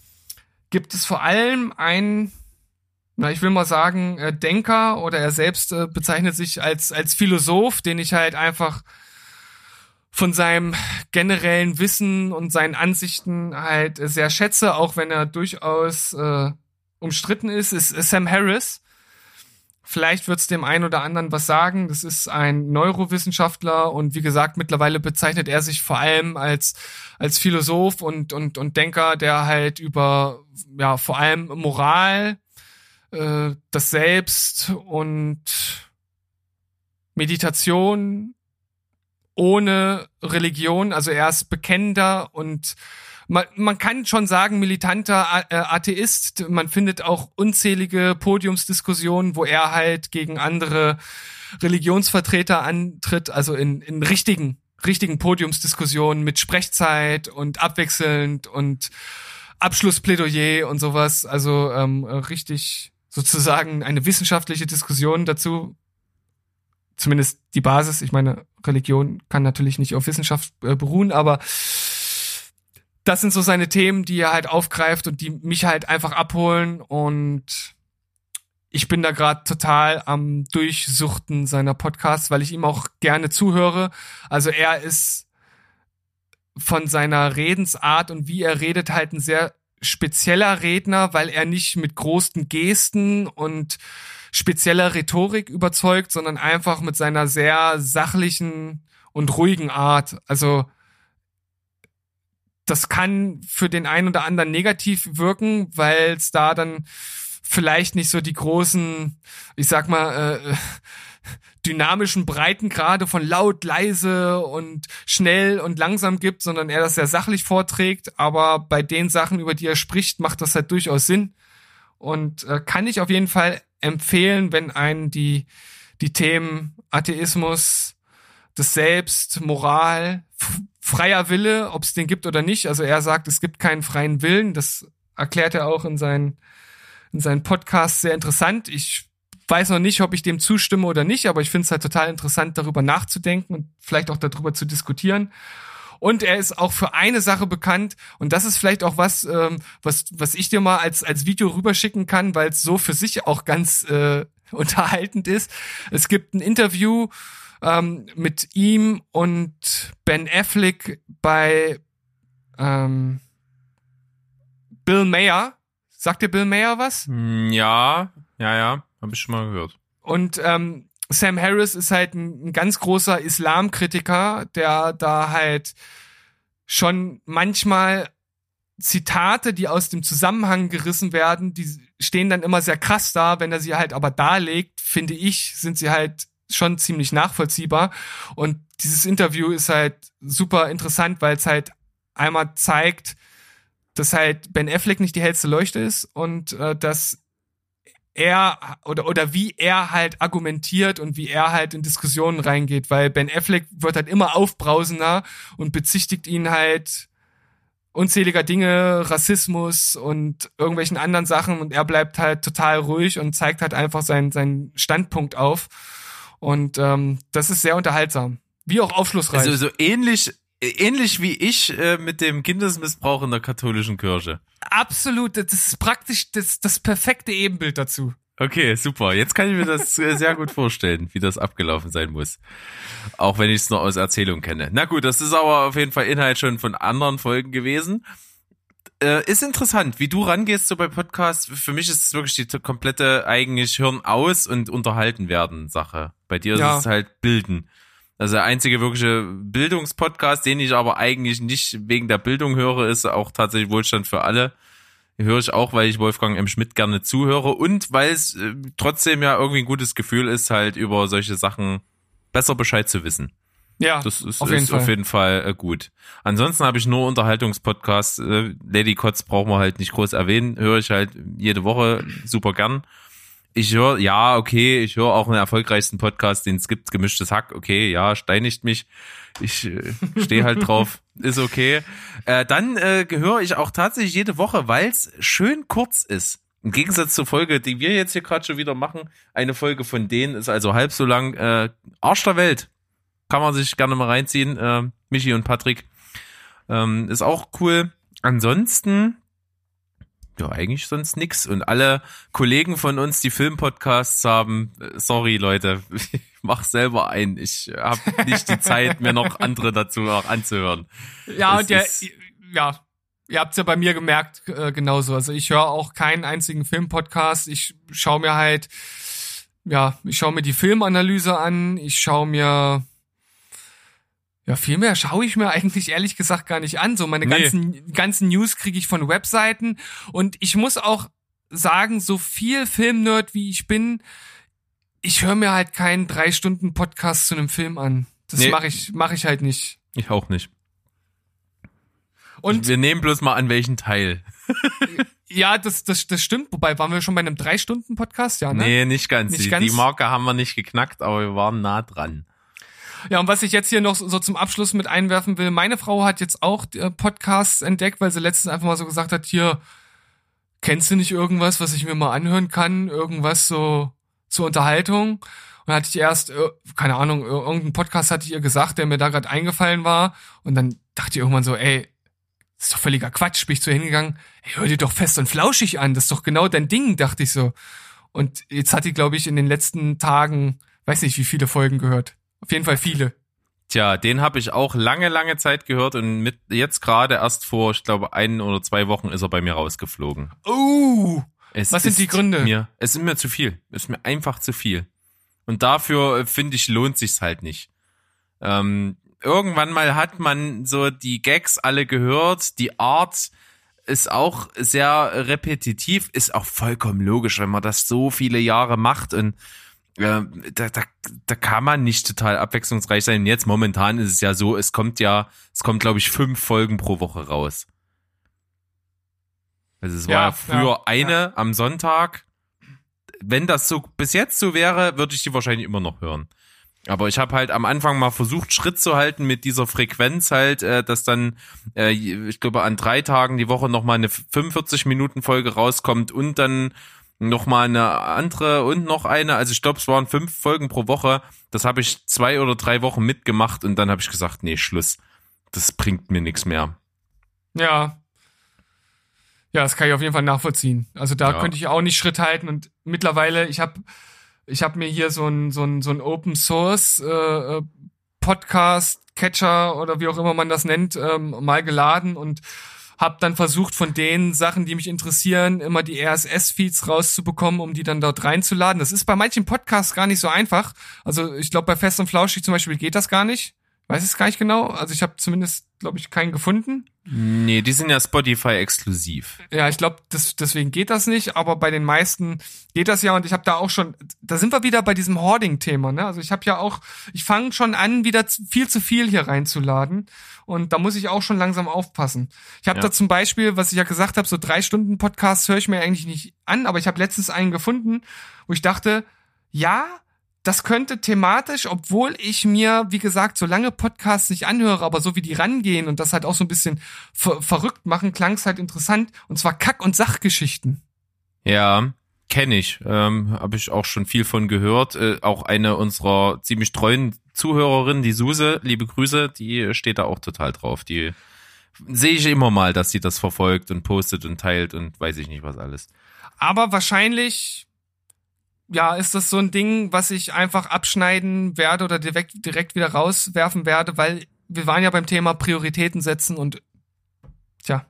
Gibt es vor allem einen, na, ich will mal sagen, äh, Denker oder er selbst äh, bezeichnet sich als als Philosoph, den ich halt einfach von seinem generellen Wissen und seinen Ansichten halt sehr schätze, auch wenn er durchaus äh, umstritten ist, ist, Sam Harris. Vielleicht wird es dem einen oder anderen was sagen. Das ist ein Neurowissenschaftler und wie gesagt, mittlerweile bezeichnet er sich vor allem als, als Philosoph und, und, und Denker, der halt über ja vor allem Moral, äh, das Selbst und Meditation ohne Religion, also er ist bekennender und man, man kann schon sagen, militanter äh, Atheist. Man findet auch unzählige Podiumsdiskussionen, wo er halt gegen andere Religionsvertreter antritt, also in, in richtigen, richtigen Podiumsdiskussionen mit Sprechzeit und abwechselnd und Abschlussplädoyer und sowas. Also ähm, richtig sozusagen eine wissenschaftliche Diskussion dazu, zumindest die Basis. Ich meine, Religion kann natürlich nicht auf Wissenschaft äh, beruhen, aber das sind so seine Themen, die er halt aufgreift und die mich halt einfach abholen und ich bin da gerade total am Durchsuchten seiner Podcasts, weil ich ihm auch gerne zuhöre. Also er ist von seiner Redensart und wie er redet halt ein sehr spezieller Redner, weil er nicht mit großen Gesten und spezieller Rhetorik überzeugt, sondern einfach mit seiner sehr sachlichen und ruhigen Art. Also das kann für den einen oder anderen negativ wirken, weil es da dann vielleicht nicht so die großen, ich sag mal, äh, dynamischen Breitengrade von laut, leise und schnell und langsam gibt, sondern er das sehr sachlich vorträgt. Aber bei den Sachen, über die er spricht, macht das halt durchaus Sinn. Und äh, kann ich auf jeden Fall empfehlen, wenn einen die, die Themen Atheismus, das Selbst, Moral, freier Wille, ob es den gibt oder nicht. Also er sagt, es gibt keinen freien Willen. Das erklärt er auch in seinen, in seinen Podcast sehr interessant. Ich weiß noch nicht, ob ich dem zustimme oder nicht, aber ich finde es halt total interessant, darüber nachzudenken und vielleicht auch darüber zu diskutieren. Und er ist auch für eine Sache bekannt und das ist vielleicht auch was, ähm, was, was ich dir mal als als Video rüberschicken kann, weil es so für sich auch ganz äh, unterhaltend ist. Es gibt ein Interview ähm, mit ihm und Ben Affleck bei ähm, Bill Mayer. Sagt dir Bill Mayer was? Hm, ja, ja, ja, habe ich schon mal gehört. Und ähm, Sam Harris ist halt ein, ein ganz großer Islamkritiker, der da halt schon manchmal Zitate, die aus dem Zusammenhang gerissen werden, die stehen dann immer sehr krass da. Wenn er sie halt aber darlegt, finde ich, sind sie halt schon ziemlich nachvollziehbar. Und dieses Interview ist halt super interessant, weil es halt einmal zeigt, dass halt Ben Affleck nicht die hellste Leuchte ist und äh, dass er oder oder wie er halt argumentiert und wie er halt in Diskussionen reingeht, weil Ben Affleck wird halt immer aufbrausender und bezichtigt ihn halt unzähliger Dinge, Rassismus und irgendwelchen anderen Sachen und er bleibt halt total ruhig und zeigt halt einfach seinen seinen Standpunkt auf und ähm, das ist sehr unterhaltsam, wie auch aufschlussreich. Also so ähnlich ähnlich wie ich äh, mit dem Kindesmissbrauch in der katholischen Kirche. Absolut, das ist praktisch das, das perfekte Ebenbild dazu. Okay, super. Jetzt kann ich mir das äh, sehr gut vorstellen, wie das abgelaufen sein muss. Auch wenn ich es nur aus Erzählung kenne. Na gut, das ist aber auf jeden Fall Inhalt schon von anderen Folgen gewesen. Äh, ist interessant, wie du rangehst so bei Podcasts. Für mich ist es wirklich die komplette eigentlich Hören aus und unterhalten werden Sache. Bei dir ja. ist es halt Bilden. Also der einzige wirkliche Bildungspodcast, den ich aber eigentlich nicht wegen der Bildung höre, ist auch tatsächlich Wohlstand für alle. Höre ich auch, weil ich Wolfgang M. Schmidt gerne zuhöre und weil es äh, trotzdem ja irgendwie ein gutes Gefühl ist, halt über solche Sachen besser Bescheid zu wissen. Ja, das ist auf jeden, ist Fall. Auf jeden Fall äh, gut. Ansonsten habe ich nur Unterhaltungspodcasts. Äh, Lady Kotz brauchen wir halt nicht groß erwähnen. Höre ich halt jede Woche super gern ich höre, ja, okay, ich höre auch einen erfolgreichsten Podcast, den es gibt, gemischtes Hack, okay, ja, steinigt mich. Ich äh, stehe halt drauf, ist okay. Äh, dann äh, höre ich auch tatsächlich jede Woche, weil es schön kurz ist. Im Gegensatz zur Folge, die wir jetzt hier gerade schon wieder machen, eine Folge von denen ist also halb so lang. Äh, Arsch der Welt. Kann man sich gerne mal reinziehen. Äh, Michi und Patrick. Ähm, ist auch cool. Ansonsten, ja, eigentlich sonst nix. Und alle Kollegen von uns, die Filmpodcasts haben, äh, sorry Leute, ich mach selber ein. Ich habe nicht die Zeit, mir noch andere dazu auch anzuhören. Ja, Das und der, ist- ja, ihr habt's ja bei mir gemerkt, äh, genauso. Also ich höre auch keinen einzigen Filmpodcast. Ich schaue mir halt, ja, ich schaue mir die Filmanalyse an, ich schaue mir, ja, viel mehr schaue ich mir eigentlich ehrlich gesagt gar nicht an. So meine Nee. ganzen, ganzen News kriege ich von Webseiten und ich muss auch sagen, so viel Filmnerd wie ich bin, ich höre mir halt keinen drei Stunden Podcast zu einem Film an. Das Nee. mache ich, mache ich halt nicht. Ich auch nicht. Und wir nehmen bloß mal an welchen Teil. Ja, das, das, das stimmt. Wobei, waren wir schon bei einem Drei-Stunden-Podcast? Ja, ne? Nee, nicht ganz. Nicht die, ganz? die Marke haben wir nicht geknackt, aber wir waren nah dran. Ja, und was ich jetzt hier noch so zum Abschluss mit einwerfen will, meine Frau hat jetzt auch äh, Podcasts entdeckt, weil sie letztens einfach mal so gesagt hat, hier, kennst du nicht irgendwas, was ich mir mal anhören kann? Irgendwas so zur Unterhaltung? Und hatte ich erst, äh, keine Ahnung, ir- irgendeinen Podcast hatte ich ihr gesagt, der mir da gerade eingefallen war. Und dann dachte ich irgendwann so, ey, das ist doch völliger Quatsch. Bin ich zu ihr hingegangen, ey, hör dir doch fest und flauschig an, das ist doch genau dein Ding, dachte ich so. Und jetzt hat die, glaube ich, in den letzten Tagen, weiß nicht, wie viele Folgen gehört. Auf jeden Fall viele. Tja, den habe ich auch lange, lange Zeit gehört und mit jetzt gerade erst vor, ich glaube, ein oder zwei Wochen ist er bei mir rausgeflogen. Oh, Es Was sind die Gründe? Mir, es ist mir zu viel. Es ist mir einfach zu viel. Und dafür, äh, finde ich, lohnt sich's halt nicht. Ähm, irgendwann mal hat man so die Gags alle gehört. Die Art ist auch sehr repetitiv, ist auch vollkommen logisch, wenn man das so viele Jahre macht und äh, da, da, da kann man nicht total abwechslungsreich sein. Und jetzt momentan ist es ja so, es kommt ja, es kommt, glaube ich, fünf Folgen pro Woche raus. Also es war Ja, ja früher ja, eine am Sonntag. Wenn das so bis jetzt so wäre, würde ich die wahrscheinlich immer noch hören. Aber ich habe halt am Anfang mal versucht, Schritt zu halten mit dieser Frequenz halt, äh, dass dann, äh, ich glaube, an drei Tagen die Woche nochmal eine 45-Minuten-Folge rauskommt und dann nochmal eine andere und noch eine. Also ich glaube, es waren fünf Folgen pro Woche. Das habe ich zwei oder drei Wochen mitgemacht und dann habe ich gesagt, nee, Schluss. Das bringt mir nichts mehr. ja. Ja, das kann ich auf jeden Fall nachvollziehen. Also da Ja. könnte ich auch nicht Schritt halten und mittlerweile, ich habe ich hab mir hier so ein, so ein, so ein Open Source äh, äh, Podcast Catcher oder wie auch immer man das nennt, ähm, mal geladen und habe dann versucht, von den Sachen, die mich interessieren, immer die RSS-Feeds rauszubekommen, um die dann dort reinzuladen. Das ist bei manchen Podcasts gar nicht so einfach. Also ich glaube, bei Fest und Flauschig zum Beispiel geht das gar nicht. Weiß es gar nicht genau. Also ich habe zumindest, glaube ich, keinen gefunden. Nee, die sind ja Spotify exklusiv. Ja, ich glaube, deswegen geht das nicht, aber bei den meisten geht das ja und ich habe da auch schon, da sind wir wieder bei diesem Hoarding-Thema, ne? Also ich habe ja auch, ich fange schon an, wieder zu, viel zu viel hier reinzuladen und da muss ich auch schon langsam aufpassen. Ich habe Ja. da zum Beispiel, was ich ja gesagt habe, so drei Stunden Podcasts höre ich mir eigentlich nicht an, aber ich habe letztens einen gefunden, wo ich dachte, ja, das könnte thematisch, obwohl ich mir, wie gesagt, so lange Podcasts nicht anhöre, aber so wie die rangehen und das halt auch so ein bisschen ver verrückt machen, klang es halt interessant. Und zwar Kack- und Sachgeschichten. Ja, kenne ich. Ähm, Habe ich auch schon viel von gehört. Äh, auch eine unserer ziemlich treuen Zuhörerinnen, die Suse, liebe Grüße, die steht da auch total drauf. Die sehe ich immer mal, dass sie das verfolgt und postet und teilt und weiß ich nicht was alles. Aber wahrscheinlich, ja, ist das so ein Ding, was ich einfach abschneiden werde oder direkt, direkt wieder rauswerfen werde, weil wir waren ja beim Thema Prioritäten setzen und tja.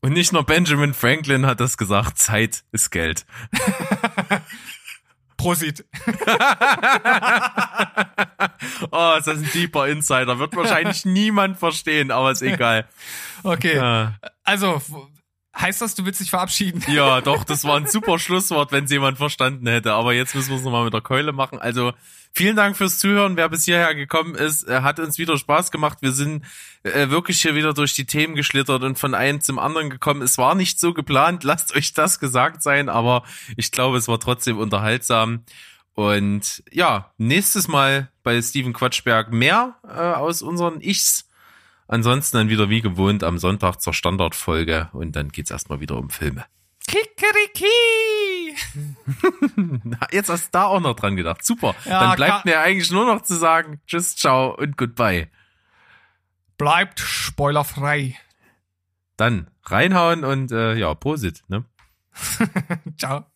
Und nicht nur Benjamin Franklin hat das gesagt, Zeit ist Geld. Prosit. oh, ist das ein deeper Insider. Wird wahrscheinlich niemand verstehen, aber ist egal. Okay. Ja. Also, heißt das, du willst dich verabschieden? Ja, doch, das war ein super Schlusswort, wenn es jemand verstanden hätte. Aber jetzt müssen wir es nochmal mit der Keule machen. Also vielen Dank fürs Zuhören. Wer bis hierher gekommen ist, äh, hat uns wieder Spaß gemacht. Wir sind äh, wirklich hier wieder durch die Themen geschlittert und von einem zum anderen gekommen. Es war nicht so geplant, lasst euch das gesagt sein, aber ich glaube, es war trotzdem unterhaltsam. Und ja, nächstes Mal bei Steven Quatschberg mehr äh, aus unseren Ichs. Ansonsten dann wieder wie gewohnt am Sonntag zur Standardfolge und dann geht's erstmal wieder um Filme. Kikeriki! Jetzt hast du da auch noch dran gedacht. Super. Ja, Dann bleibt mir eigentlich nur noch zu sagen, tschüss, ciao und goodbye. Bleibt spoilerfrei. Dann reinhauen und äh, ja, Prosit, ne? Ciao.